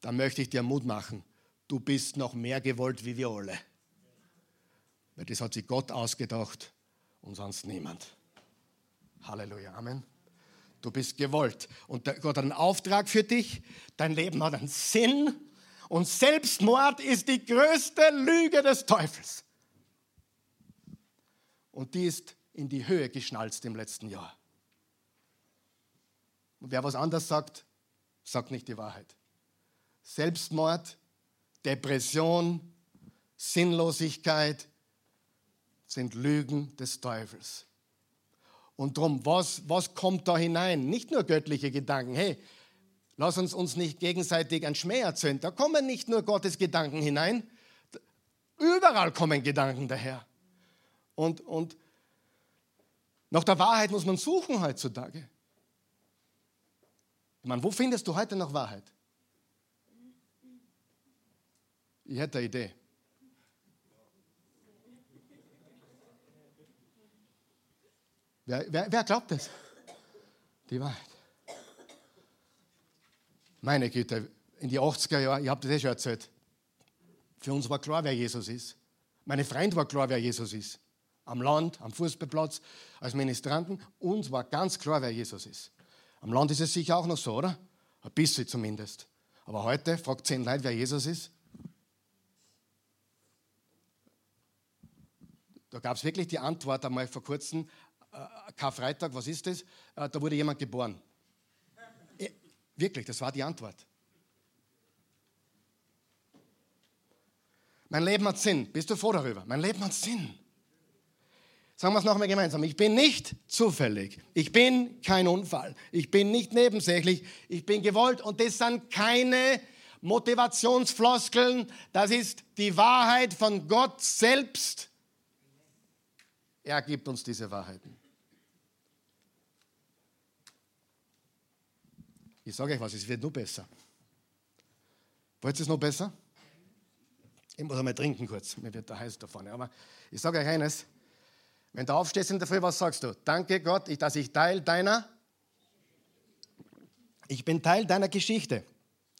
Speaker 1: dann möchte ich dir Mut machen. Du bist noch mehr gewollt wie wir alle. Weil das hat sich Gott ausgedacht und sonst niemand. Halleluja. Amen. Du bist gewollt. Und Gott hat einen Auftrag für dich. Dein Leben hat einen Sinn. Und Selbstmord ist die größte Lüge des Teufels. Und die ist in die Höhe geschnalzt im letzten Jahr. Und wer was anderes sagt, sagt nicht die Wahrheit. Selbstmord, Depression, Sinnlosigkeit sind Lügen des Teufels. Und darum, was, was kommt da hinein? Nicht nur göttliche Gedanken. Hey, lass uns uns nicht gegenseitig ein Schmäh erzählen. Da kommen nicht nur Gottes Gedanken hinein, überall kommen Gedanken daher. Und, und nach der Wahrheit muss man suchen heutzutage. Ich meine, wo findest du heute noch Wahrheit? Ich hätte eine Idee. Wer, wer, wer glaubt das? Die Wahrheit. Meine Güte, in die 80er Jahre, ich habe das eh schon erzählt, für uns war klar, wer Jesus ist. Meine Freund war klar, wer Jesus ist. Am Land, am Fußballplatz, als Ministranten, uns war ganz klar, wer Jesus ist. Am Land ist es sicher auch noch so, oder? Ein bisschen zumindest. Aber heute fragt zehn Leute, wer Jesus ist. Da gab es wirklich die Antwort einmal vor kurzem äh, Karfreitag, was ist das? Äh, da wurde jemand geboren. Äh, wirklich, das war die Antwort. Mein Leben hat Sinn. Bist du froh darüber? Mein Leben hat Sinn. Sagen wir es nochmal gemeinsam. Ich bin nicht zufällig. Ich bin kein Unfall. Ich bin nicht nebensächlich. Ich bin gewollt und das sind keine Motivationsfloskeln. Das ist die Wahrheit von Gott selbst. Er gibt uns diese Wahrheiten. Ich sage euch was, es wird nur besser. Wollt ihr es noch besser? Ich muss einmal trinken kurz, mir wird da heiß da vorne. Aber ich sage euch eines, wenn du aufstehst in der Früh, was sagst du? Danke Gott, dass ich Teil deiner, ich bin Teil deiner Geschichte.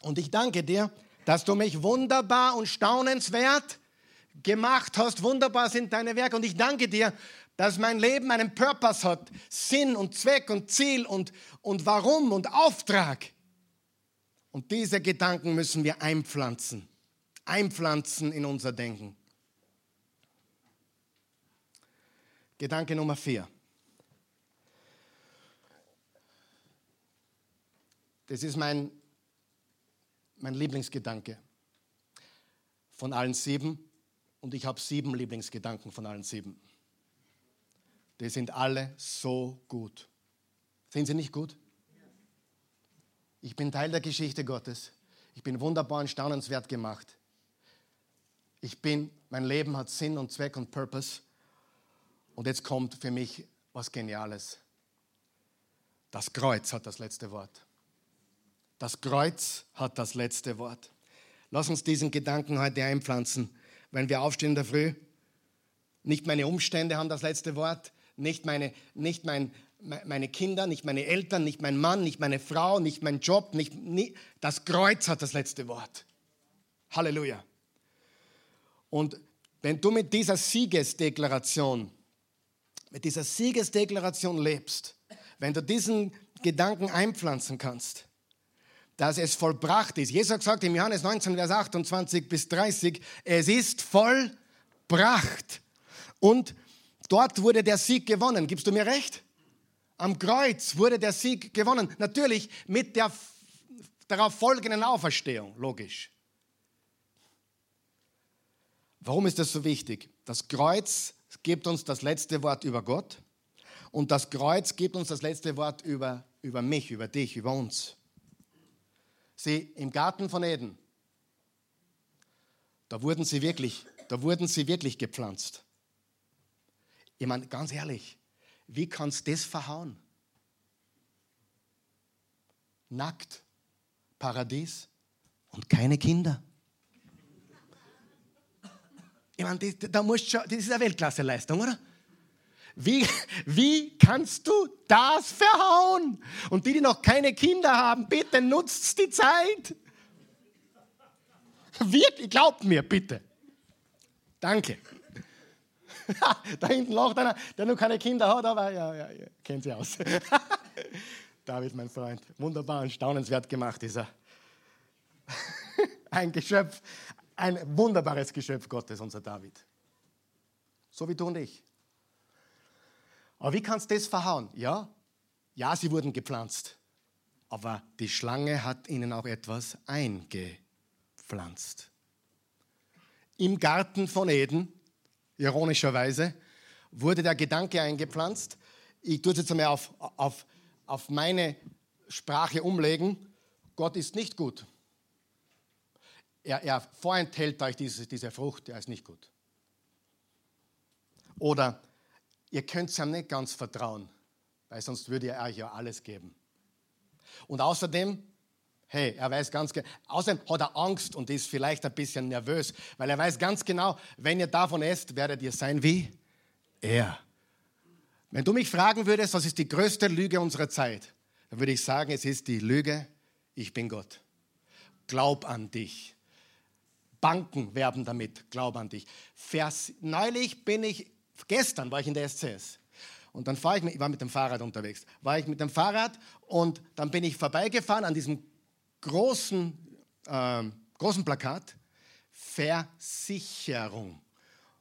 Speaker 1: Und ich danke dir, dass du mich wunderbar und staunenswert gemacht hast. Wunderbar sind deine Werke. Und ich danke dir, dass mein Leben einen Purpose hat, Sinn und Zweck und Ziel und, und Warum und Auftrag. Und diese Gedanken müssen wir einpflanzen, einpflanzen in unser Denken. Gedanke Nummer vier. Das ist mein, mein Lieblingsgedanke von allen sieben. Und ich habe sieben Lieblingsgedanken von allen sieben. die sind alle so gut. Sind sie nicht gut? Ich bin Teil der Geschichte Gottes. Ich bin wunderbar und staunenswert gemacht. Ich bin, mein Leben hat Sinn und Zweck und Purpose. Und jetzt kommt für mich was Geniales. Das Kreuz hat das letzte Wort. Das Kreuz hat das letzte Wort. Lass uns diesen Gedanken heute einpflanzen, wenn wir aufstehen in der Früh. Nicht meine Umstände haben das letzte Wort, nicht meine, nicht mein, meine Kinder, nicht meine Eltern, nicht mein Mann, nicht meine Frau, nicht mein Job, nicht, nicht, das Kreuz hat das letzte Wort. Halleluja. Und wenn du mit dieser Siegesdeklaration, mit dieser Siegesdeklaration lebst, wenn du diesen Gedanken einpflanzen kannst, dass es vollbracht ist. Jesus gesagt im Johannes 19, Vers 28 bis 30, es ist vollbracht. Und dort wurde der Sieg gewonnen. Gibst du mir recht? Am Kreuz wurde der Sieg gewonnen. Natürlich mit der darauf folgenden Auferstehung, logisch. Warum ist das so wichtig? Das Kreuz gibt uns das letzte Wort über Gott und das Kreuz gibt uns das letzte Wort über, über mich, über dich, über uns. Sie im Garten von Eden, da wurden sie wirklich, da wurden sie wirklich gepflanzt. Ich meine, ganz ehrlich, wie kannst du das verhauen? Nackt, Paradies und keine Kinder. Ich meine, das, da musst schon, das ist eine Weltklasseleistung, oder? Wie, wie kannst du das verhauen? Und die, die noch keine Kinder haben, bitte nutzt die Zeit. Wirklich, glaubt mir, bitte. Danke. da hinten lacht einer, der noch keine Kinder hat, aber ja, ja, ja kennt sie aus. David, mein Freund, wunderbar und staunenswert gemacht ist er. Ein Geschöpf, ein wunderbares Geschöpf Gottes, unser David. So wie du und ich. Aber wie kannst du das verhauen? Ja, ja, sie wurden gepflanzt. Aber die Schlange hat ihnen auch etwas eingepflanzt. Im Garten von Eden, ironischerweise, wurde der Gedanke eingepflanzt. Ich tue es jetzt einmal auf, auf, auf meine Sprache umlegen. Gott ist nicht gut. Er, er vorenthält euch diese, diese Frucht, er ist nicht gut. Oder ihr könnt ihm nicht ganz vertrauen, weil sonst würde er euch ja alles geben. Und außerdem, hey, er weiß ganz genau, außerdem hat er Angst und ist vielleicht ein bisschen nervös, weil er weiß ganz genau, wenn ihr davon esst, werdet ihr sein wie er. Wenn du mich fragen würdest, was ist die größte Lüge unserer Zeit, dann würde ich sagen, es ist die Lüge, ich bin Gott. Glaub an dich. Banken werben damit, glaub an dich. Vers, neulich bin ich Gestern war ich in der SCS. Und dann fahre ich, ich war mit dem Fahrrad unterwegs, war ich mit dem Fahrrad und dann bin ich vorbeigefahren an diesem großen, äh, großen Plakat, Versicherung.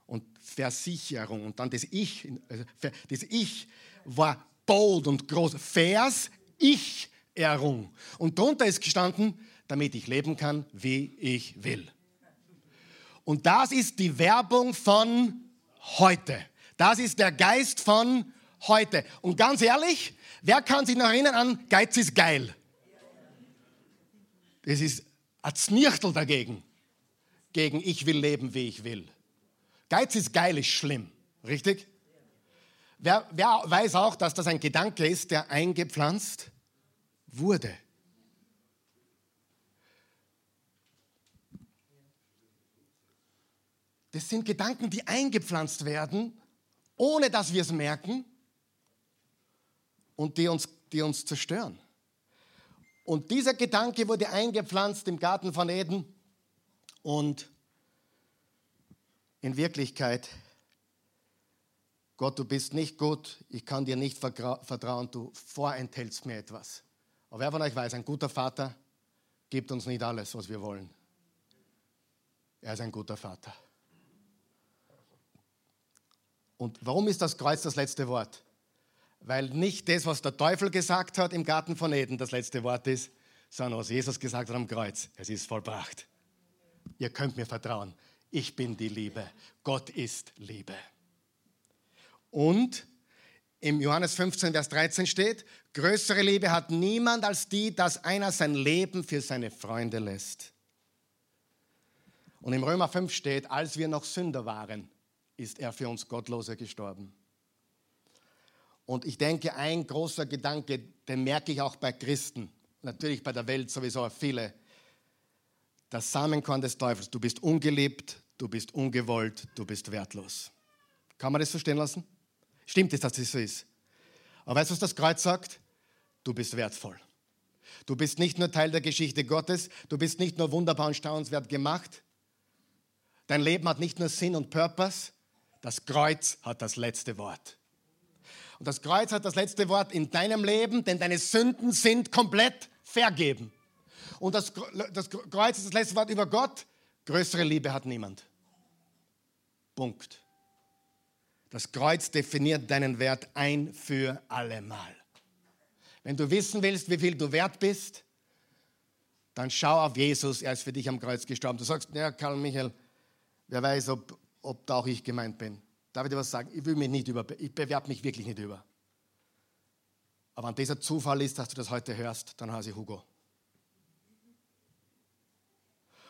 Speaker 1: Und Versicherung. Und dann das Ich, also das Ich war bold und groß. Vers, Ich, Errung. Und darunter ist gestanden, damit ich leben kann, wie ich will. Und das ist die Werbung von heute. Das ist der Geist von heute. Und ganz ehrlich, wer kann sich noch erinnern an Geiz ist geil? Das ist ein Znirchtel dagegen. Gegen ich will leben, wie ich will. Geiz ist geil, ist schlimm. Richtig? Wer, wer weiß auch, dass das ein Gedanke ist, der eingepflanzt wurde? Das sind Gedanken, die eingepflanzt werden, ohne dass wir es merken und die uns, die uns zerstören. Und dieser Gedanke wurde eingepflanzt im Garten von Eden und in Wirklichkeit, Gott, du bist nicht gut, ich kann dir nicht vertrauen, du vorenthältst mir etwas. Aber wer von euch weiß, ein guter Vater gibt uns nicht alles, was wir wollen. Er ist ein guter Vater. Und warum ist das Kreuz das letzte Wort? Weil nicht das, was der Teufel gesagt hat im Garten von Eden, das letzte Wort ist, sondern was Jesus gesagt hat am Kreuz. Es ist vollbracht. Ihr könnt mir vertrauen. Ich bin die Liebe. Gott ist Liebe. Und im Johannes 15, Vers 13 steht, größere Liebe hat niemand als die, dass einer sein Leben für seine Freunde lässt. Und im Römer 5 steht, als wir noch Sünder waren, ist er für uns Gottlose gestorben. Und ich denke, ein großer Gedanke, den merke ich auch bei Christen, natürlich bei der Welt sowieso viele, das Samenkorn des Teufels, du bist ungeliebt, du bist ungewollt, du bist wertlos. Kann man das so stehen lassen? Stimmt es, dass das so ist? Aber weißt du, was das Kreuz sagt? Du bist wertvoll. Du bist nicht nur Teil der Geschichte Gottes, du bist nicht nur wunderbar und staunenswert gemacht. Dein Leben hat nicht nur Sinn und Purpose, das Kreuz hat das letzte Wort. Und das Kreuz hat das letzte Wort in deinem Leben, denn deine Sünden sind komplett vergeben. Und das, das Kreuz ist das letzte Wort über Gott. Größere Liebe hat niemand. Punkt. Das Kreuz definiert deinen Wert ein für allemal. Wenn du wissen willst, wie viel du wert bist, dann schau auf Jesus, er ist für dich am Kreuz gestorben. Du sagst, ja, Karl Michael, wer weiß, ob, ob da auch ich gemeint bin. Darf ich dir was sagen? Ich will mich nicht über, ich bewerbe mich wirklich nicht über. Aber wenn dieser Zufall ist, dass du das heute hörst, dann heiße ich Hugo.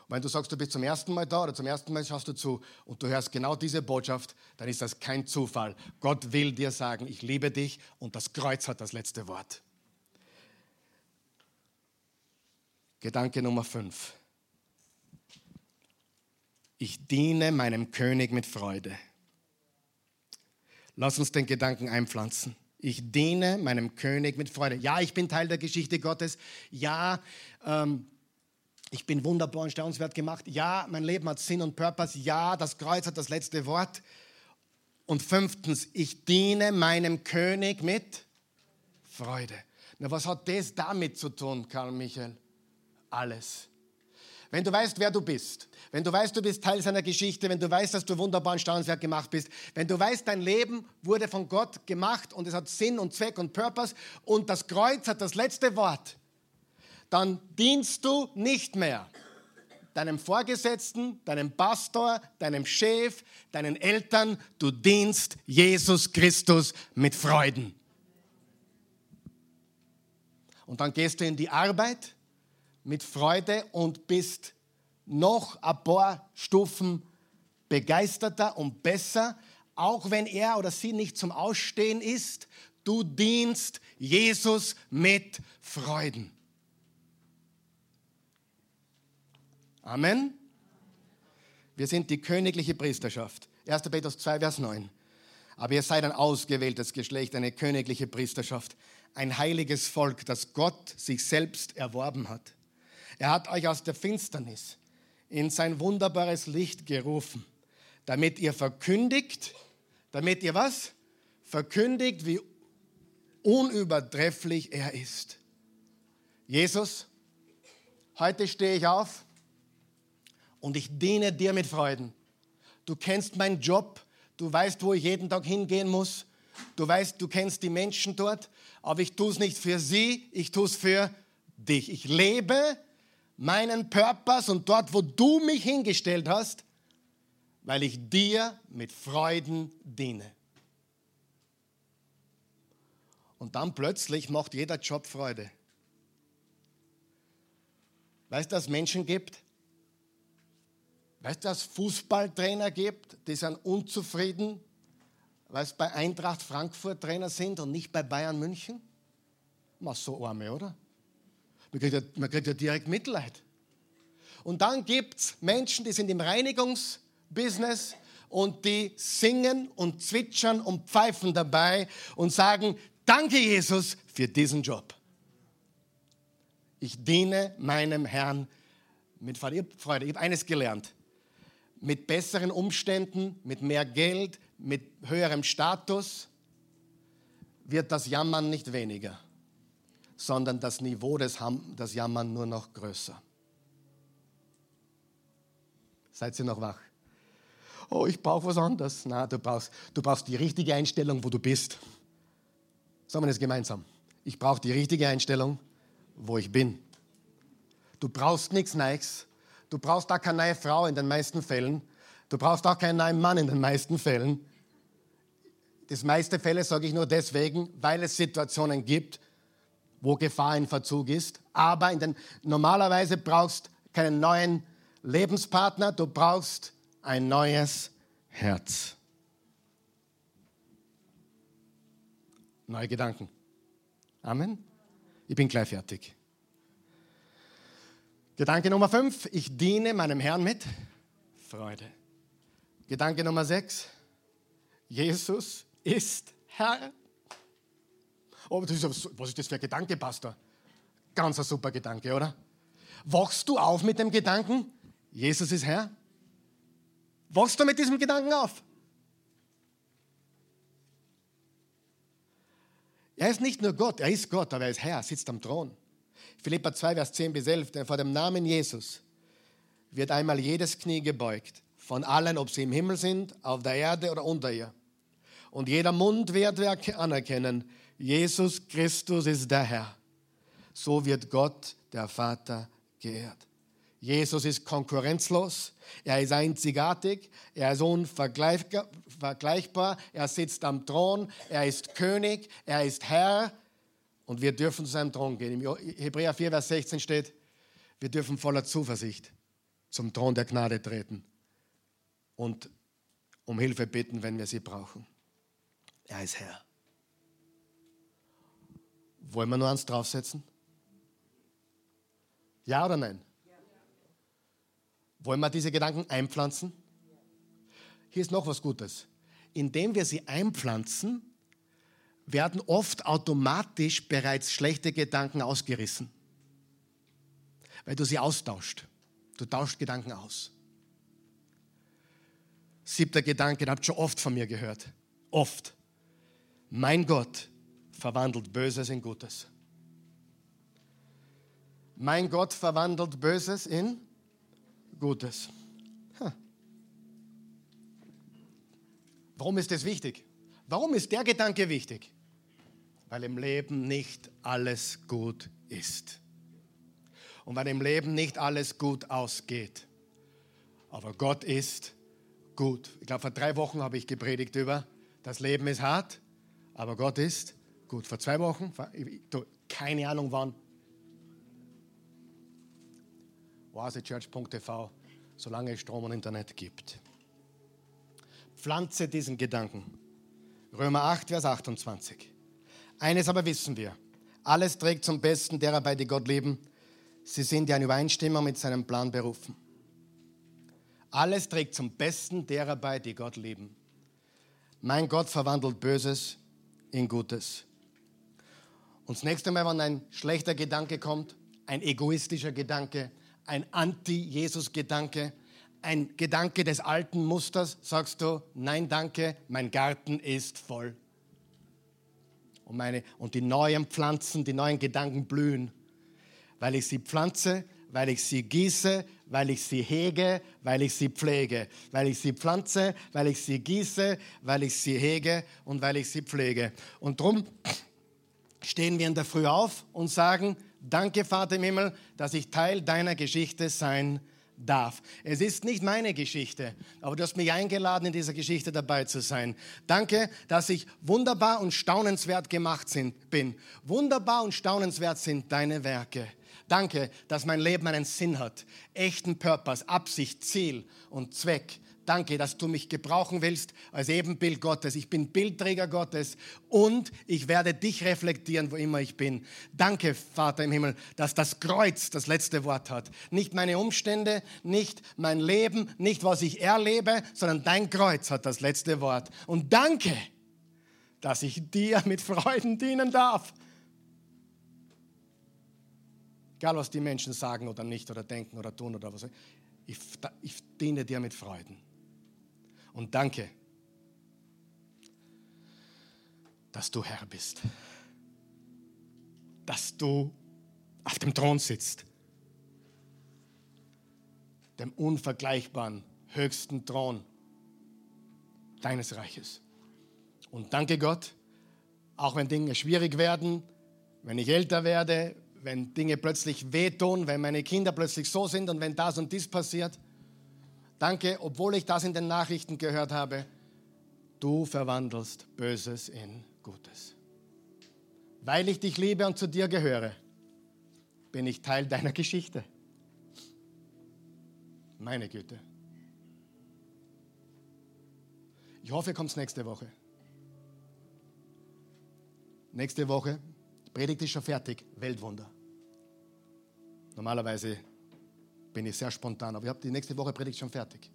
Speaker 1: Und wenn du sagst, du bist zum ersten Mal da oder zum ersten Mal schaust du zu und du hörst genau diese Botschaft, dann ist das kein Zufall. Gott will dir sagen, ich liebe dich und das Kreuz hat das letzte Wort. Gedanke Nummer 5. Ich diene meinem König mit Freude. Lass uns den Gedanken einpflanzen. Ich diene meinem König mit Freude. Ja, ich bin Teil der Geschichte Gottes. Ja, ähm, ich bin wunderbar und staunenswert gemacht. Ja, mein Leben hat Sinn und Purpose. Ja, das Kreuz hat das letzte Wort. Und fünftens, ich diene meinem König mit Freude. Na, was hat das damit zu tun, Karl Michael? Alles. Wenn du weißt, wer du bist, wenn du weißt, du bist Teil seiner Geschichte, wenn du weißt, dass du wunderbar und staunenswert gemacht bist, wenn du weißt, dein Leben wurde von Gott gemacht und es hat Sinn und Zweck und Purpose und das Kreuz hat das letzte Wort, dann dienst du nicht mehr deinem Vorgesetzten, deinem Pastor, deinem Chef, deinen Eltern, du dienst Jesus Christus mit Freuden. Und dann gehst du in die Arbeit mit Freude und bist noch ein paar Stufen begeisterter und besser, auch wenn er oder sie nicht zum Ausstehen ist. Du dienst Jesus mit Freuden. Amen. Wir sind die königliche Priesterschaft. 1. Petrus 2, Vers 9. Aber ihr seid ein ausgewähltes Geschlecht, eine königliche Priesterschaft, ein heiliges Volk, das Gott sich selbst erworben hat er hat euch aus der Finsternis in sein wunderbares Licht gerufen, damit ihr verkündigt, damit ihr was? Verkündigt, wie unübertrefflich er ist. Jesus, heute stehe ich auf und ich diene dir mit Freuden. Du kennst meinen Job, du weißt, wo ich jeden Tag hingehen muss, du weißt, du kennst die Menschen dort, aber ich tue es nicht für sie, ich tue es für dich. Ich lebe meinen Purpose und dort, wo du mich hingestellt hast, weil ich dir mit Freuden diene. Und dann plötzlich macht jeder Job Freude. Weißt du, dass es Menschen gibt? Weißt du, dass es Fußballtrainer gibt, die sind unzufrieden, weil es bei Eintracht Frankfurt Trainer sind und nicht bei Bayern München? Mach so arme, oder? Man kriegt ja, man kriegt ja direkt Mitleid. Und dann gibt es Menschen, die sind im Reinigungsbusiness und die singen und zwitschern und pfeifen dabei und sagen, danke Jesus für diesen Job. Ich diene meinem Herrn mit Freude. Ich habe eines gelernt. Mit besseren Umständen, mit mehr Geld, mit höherem Status wird das Jammern nicht weniger sondern das Niveau des, des Jammern nur noch größer. Seid ihr noch wach? Oh, ich brauche was anderes. Na, du brauchst, du brauchst die richtige Einstellung, wo du bist. Sagen wir das gemeinsam. Ich brauche die richtige Einstellung, wo ich bin. Du brauchst nichts Neues. Du brauchst auch keine neue Frau in den meisten Fällen. Du brauchst auch keinen neuen Mann in den meisten Fällen. das meiste Fälle sage ich nur deswegen, weil es Situationen gibt, wo Gefahr in Verzug ist. Aber den, normalerweise brauchst du keinen neuen Lebenspartner, du brauchst ein neues Herz. Neue Gedanken. Amen. Ich bin gleich fertig. Gedanke Nummer 5, ich diene meinem Herrn mit Freude. Gedanke Nummer 6, Jesus ist Herr. Oh, ist, was ist das für ein Gedanke, Pastor? Ganz ein super Gedanke, oder? Wachst du auf mit dem Gedanken, Jesus ist Herr? Wachst du mit diesem Gedanken auf? Er ist nicht nur Gott, er ist Gott, aber er ist Herr, sitzt am Thron. Philippa 2, Vers 10 bis 11, denn vor dem Namen Jesus wird einmal jedes Knie gebeugt, von allen, ob sie im Himmel sind, auf der Erde oder unter ihr. Und jeder Mund wird anerkennen, Jesus Christus ist der Herr. So wird Gott, der Vater, geehrt. Jesus ist konkurrenzlos, er ist einzigartig, er ist unvergleichbar, er sitzt am Thron, er ist König, er ist Herr und wir dürfen zu seinem Thron gehen. Im Hebräer 4, Vers 16 steht, wir dürfen voller Zuversicht zum Thron der Gnade treten und um Hilfe bitten, wenn wir sie brauchen. Er ist Herr. Wollen wir nur eins draufsetzen? Ja oder nein? Wollen wir diese Gedanken einpflanzen? Hier ist noch was Gutes. Indem wir sie einpflanzen, werden oft automatisch bereits schlechte Gedanken ausgerissen, weil du sie austauscht. Du tauscht Gedanken aus. Siebter Gedanke, den habt ihr schon oft von mir gehört. Oft. Mein Gott verwandelt Böses in Gutes. Mein Gott verwandelt Böses in Gutes. Warum ist das wichtig? Warum ist der Gedanke wichtig? Weil im Leben nicht alles gut ist. Und weil im Leben nicht alles gut ausgeht. Aber Gott ist gut. Ich glaube, vor drei Wochen habe ich gepredigt über, das Leben ist hart, aber Gott ist gut. Vor zwei Wochen, keine Ahnung wann, oasechurch.tv, solange es Strom und Internet gibt. Pflanze diesen Gedanken. Römer 8, Vers 28. Eines aber wissen wir. Alles trägt zum Besten derer bei, die Gott lieben. Sie sind ja in Übereinstimmung mit seinem Plan berufen. Alles trägt zum Besten derer bei, die Gott lieben. Mein Gott verwandelt Böses in Gutes. Und das nächste Mal, wenn ein schlechter Gedanke kommt, ein egoistischer Gedanke, ein Anti-Jesus-Gedanke, ein Gedanke des alten Musters, sagst du, nein danke, mein Garten ist voll. Und, meine, und die neuen Pflanzen, die neuen Gedanken blühen, weil ich sie pflanze, weil ich sie gieße, weil ich sie hege, weil ich sie pflege. Weil ich sie pflanze, weil ich sie gieße, weil ich sie hege und weil ich sie pflege. Und darum stehen wir in der Früh auf und sagen, Danke, Vater im Himmel, dass ich Teil deiner Geschichte sein darf. Es ist nicht meine Geschichte, aber du hast mich eingeladen, in dieser Geschichte dabei zu sein. Danke, dass ich wunderbar und staunenswert gemacht sind, bin. Wunderbar und staunenswert sind deine Werke. Danke, dass mein Leben einen Sinn hat, echten Purpose, Absicht, Ziel und Zweck. Danke, dass du mich gebrauchen willst als Ebenbild Gottes. Ich bin Bildträger Gottes und ich werde dich reflektieren, wo immer ich bin. Danke, Vater im Himmel, dass das Kreuz das letzte Wort hat. Nicht meine Umstände, nicht mein Leben, nicht was ich erlebe, sondern dein Kreuz hat das letzte Wort. Und danke, dass ich dir mit Freuden dienen darf. Egal, was die Menschen sagen oder nicht oder denken oder tun oder was. Ich, ich diene dir mit Freuden. Und danke, dass du Herr bist. Dass du auf dem Thron sitzt. Dem unvergleichbaren, höchsten Thron deines Reiches. Und danke Gott, auch wenn Dinge schwierig werden, wenn ich älter werde, wenn Dinge plötzlich wehtun, wenn meine Kinder plötzlich so sind und wenn das und dies passiert, Danke, obwohl ich das in den Nachrichten gehört habe, Du verwandelst Böses in Gutes. Weil ich dich liebe und zu dir gehöre, bin ich Teil deiner Geschichte. Meine Güte. Ich hoffe, ihr kommt nächste Woche. Nächste Woche, die Predigt ist schon fertig, Weltwunder. Normalerweise bin ich sehr spontan, aber ich habe die nächste Woche Predigt schon fertig.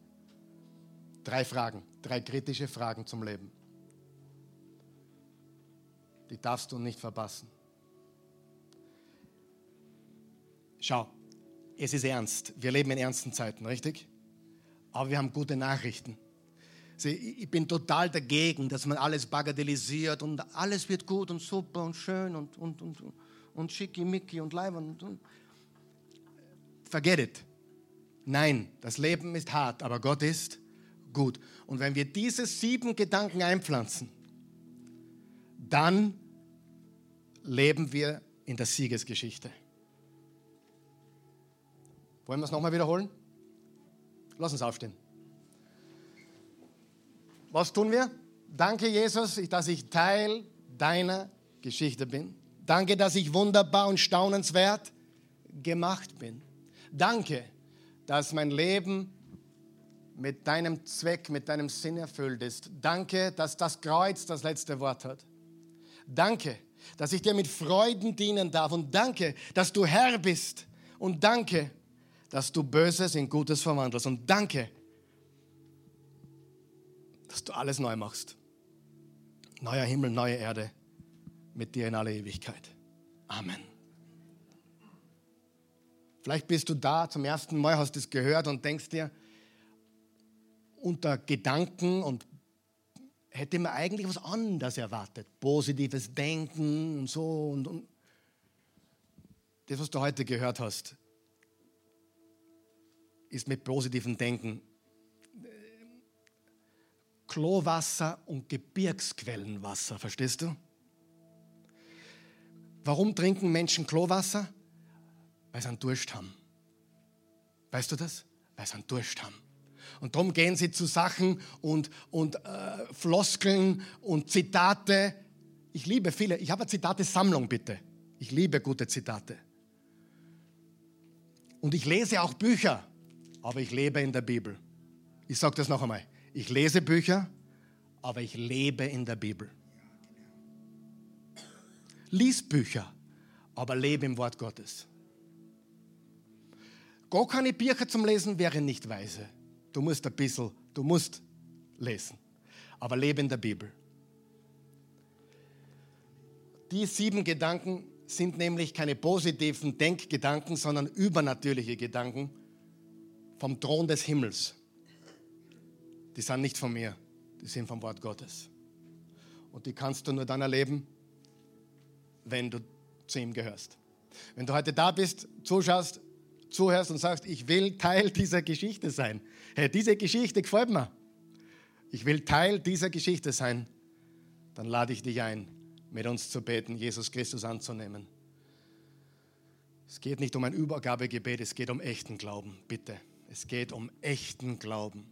Speaker 1: Drei Fragen, drei kritische Fragen zum Leben. Die darfst du nicht verpassen. Schau, es ist ernst. Wir leben in ernsten Zeiten, richtig? Aber wir haben gute Nachrichten. Ich bin total dagegen, dass man alles bagatellisiert und alles wird gut und super und schön und, und, und, und schickimicki und leibend. Und, forget it. Nein, das Leben ist hart, aber Gott ist gut. Und wenn wir diese sieben Gedanken einpflanzen, dann leben wir in der Siegesgeschichte. Wollen wir es nochmal wiederholen? Lass uns aufstehen. Was tun wir? Danke, Jesus, dass ich Teil deiner Geschichte bin. Danke, dass ich wunderbar und staunenswert gemacht bin. Danke, dass mein Leben mit deinem Zweck, mit deinem Sinn erfüllt ist. Danke, dass das Kreuz das letzte Wort hat. Danke, dass ich dir mit Freuden dienen darf. Und danke, dass du Herr bist. Und danke, dass du Böses in Gutes verwandelst. Und danke, dass du alles neu machst. Neuer Himmel, neue Erde mit dir in alle Ewigkeit. Amen. Vielleicht bist du da zum ersten Mal, hast es gehört und denkst dir, unter Gedanken und hätte man eigentlich was anderes erwartet. Positives Denken und so. Und, und das, was du heute gehört hast, ist mit positivem Denken Klowasser und Gebirgsquellenwasser, verstehst du? Warum trinken Menschen Klowasser? Weil sie einen Durst haben. Weißt du das? Weil sie einen Durst haben. Und darum gehen sie zu Sachen und, und äh, Floskeln und Zitate. Ich liebe viele. Ich habe eine Zitate-Sammlung, bitte. Ich liebe gute Zitate. Und ich lese auch Bücher, aber ich lebe in der Bibel. Ich sage das noch einmal. Ich lese Bücher, aber ich lebe in der Bibel. Lies Bücher, aber lebe im Wort Gottes. Gar keine Bücher zum Lesen wäre nicht weise. Du musst ein bisschen, du musst lesen, aber lebe in der Bibel. Die sieben Gedanken sind nämlich keine positiven Denkgedanken, sondern übernatürliche Gedanken vom Thron des Himmels. Die sind nicht von mir, die sind vom Wort Gottes. Und die kannst du nur dann erleben, wenn du zu ihm gehörst. Wenn du heute da bist, zuschaust, zuhörst und sagst, ich will Teil dieser Geschichte sein. Hey, diese Geschichte gefällt mir. Ich will Teil dieser Geschichte sein. Dann lade ich dich ein, mit uns zu beten, Jesus Christus anzunehmen. Es geht nicht um ein Übergabegebet, es geht um echten Glauben, bitte. Es geht um echten Glauben.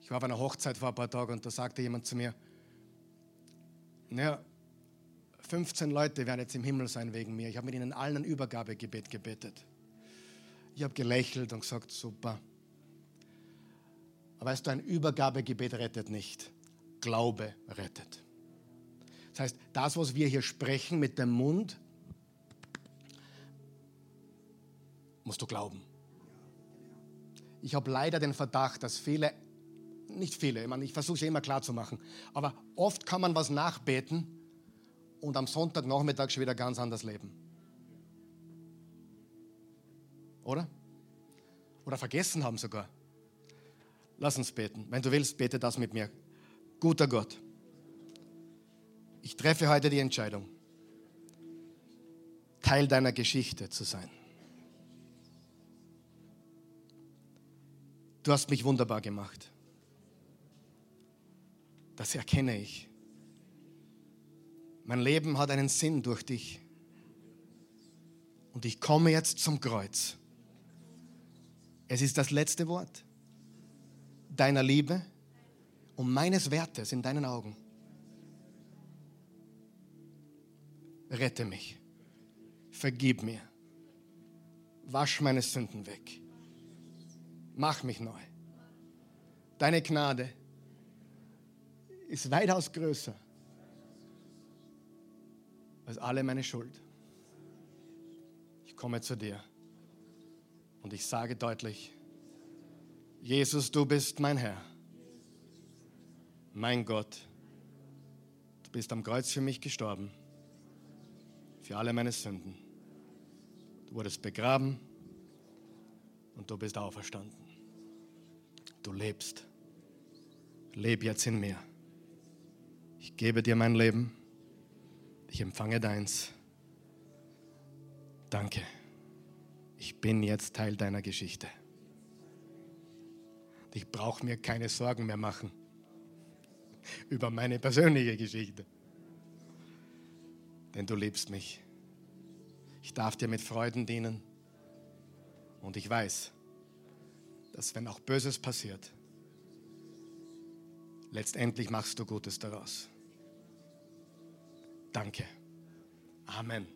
Speaker 1: Ich war auf einer Hochzeit vor ein paar Tagen und da sagte jemand zu mir, naja, 15 Leute werden jetzt im Himmel sein wegen mir. Ich habe mit ihnen allen ein Übergabegebet gebetet. Ich habe gelächelt und gesagt, super. Aber weißt du, ein Übergabegebet rettet nicht. Glaube rettet. Das heißt, das, was wir hier sprechen mit dem Mund, musst du glauben. Ich habe leider den Verdacht, dass viele, nicht viele, ich, ich versuche es ja immer klar zu machen, aber oft kann man was nachbeten und am Sonntagnachmittag schon wieder ganz anders leben. Oder? Oder vergessen haben sogar. Lass uns beten. Wenn du willst, bete das mit mir. Guter Gott, ich treffe heute die Entscheidung, Teil deiner Geschichte zu sein. Du hast mich wunderbar gemacht. Das erkenne ich. Mein Leben hat einen Sinn durch dich. Und ich komme jetzt zum Kreuz. Es ist das letzte Wort deiner Liebe, um meines Wertes in deinen Augen. Rette mich. Vergib mir. Wasch meine Sünden weg. Mach mich neu. Deine Gnade ist weitaus größer als alle meine Schuld. Ich komme zu dir und ich sage deutlich, Jesus, du bist mein Herr, mein Gott. Du bist am Kreuz für mich gestorben, für alle meine Sünden. Du wurdest begraben und du bist auferstanden. Du lebst. Leb jetzt in mir. Ich gebe dir mein Leben. Ich empfange deins. Danke. Ich bin jetzt Teil deiner Geschichte. Ich brauche mir keine Sorgen mehr machen über meine persönliche Geschichte. Denn du liebst mich. Ich darf dir mit Freuden dienen. Und ich weiß, dass wenn auch Böses passiert, letztendlich machst du Gutes daraus. Danke. Amen.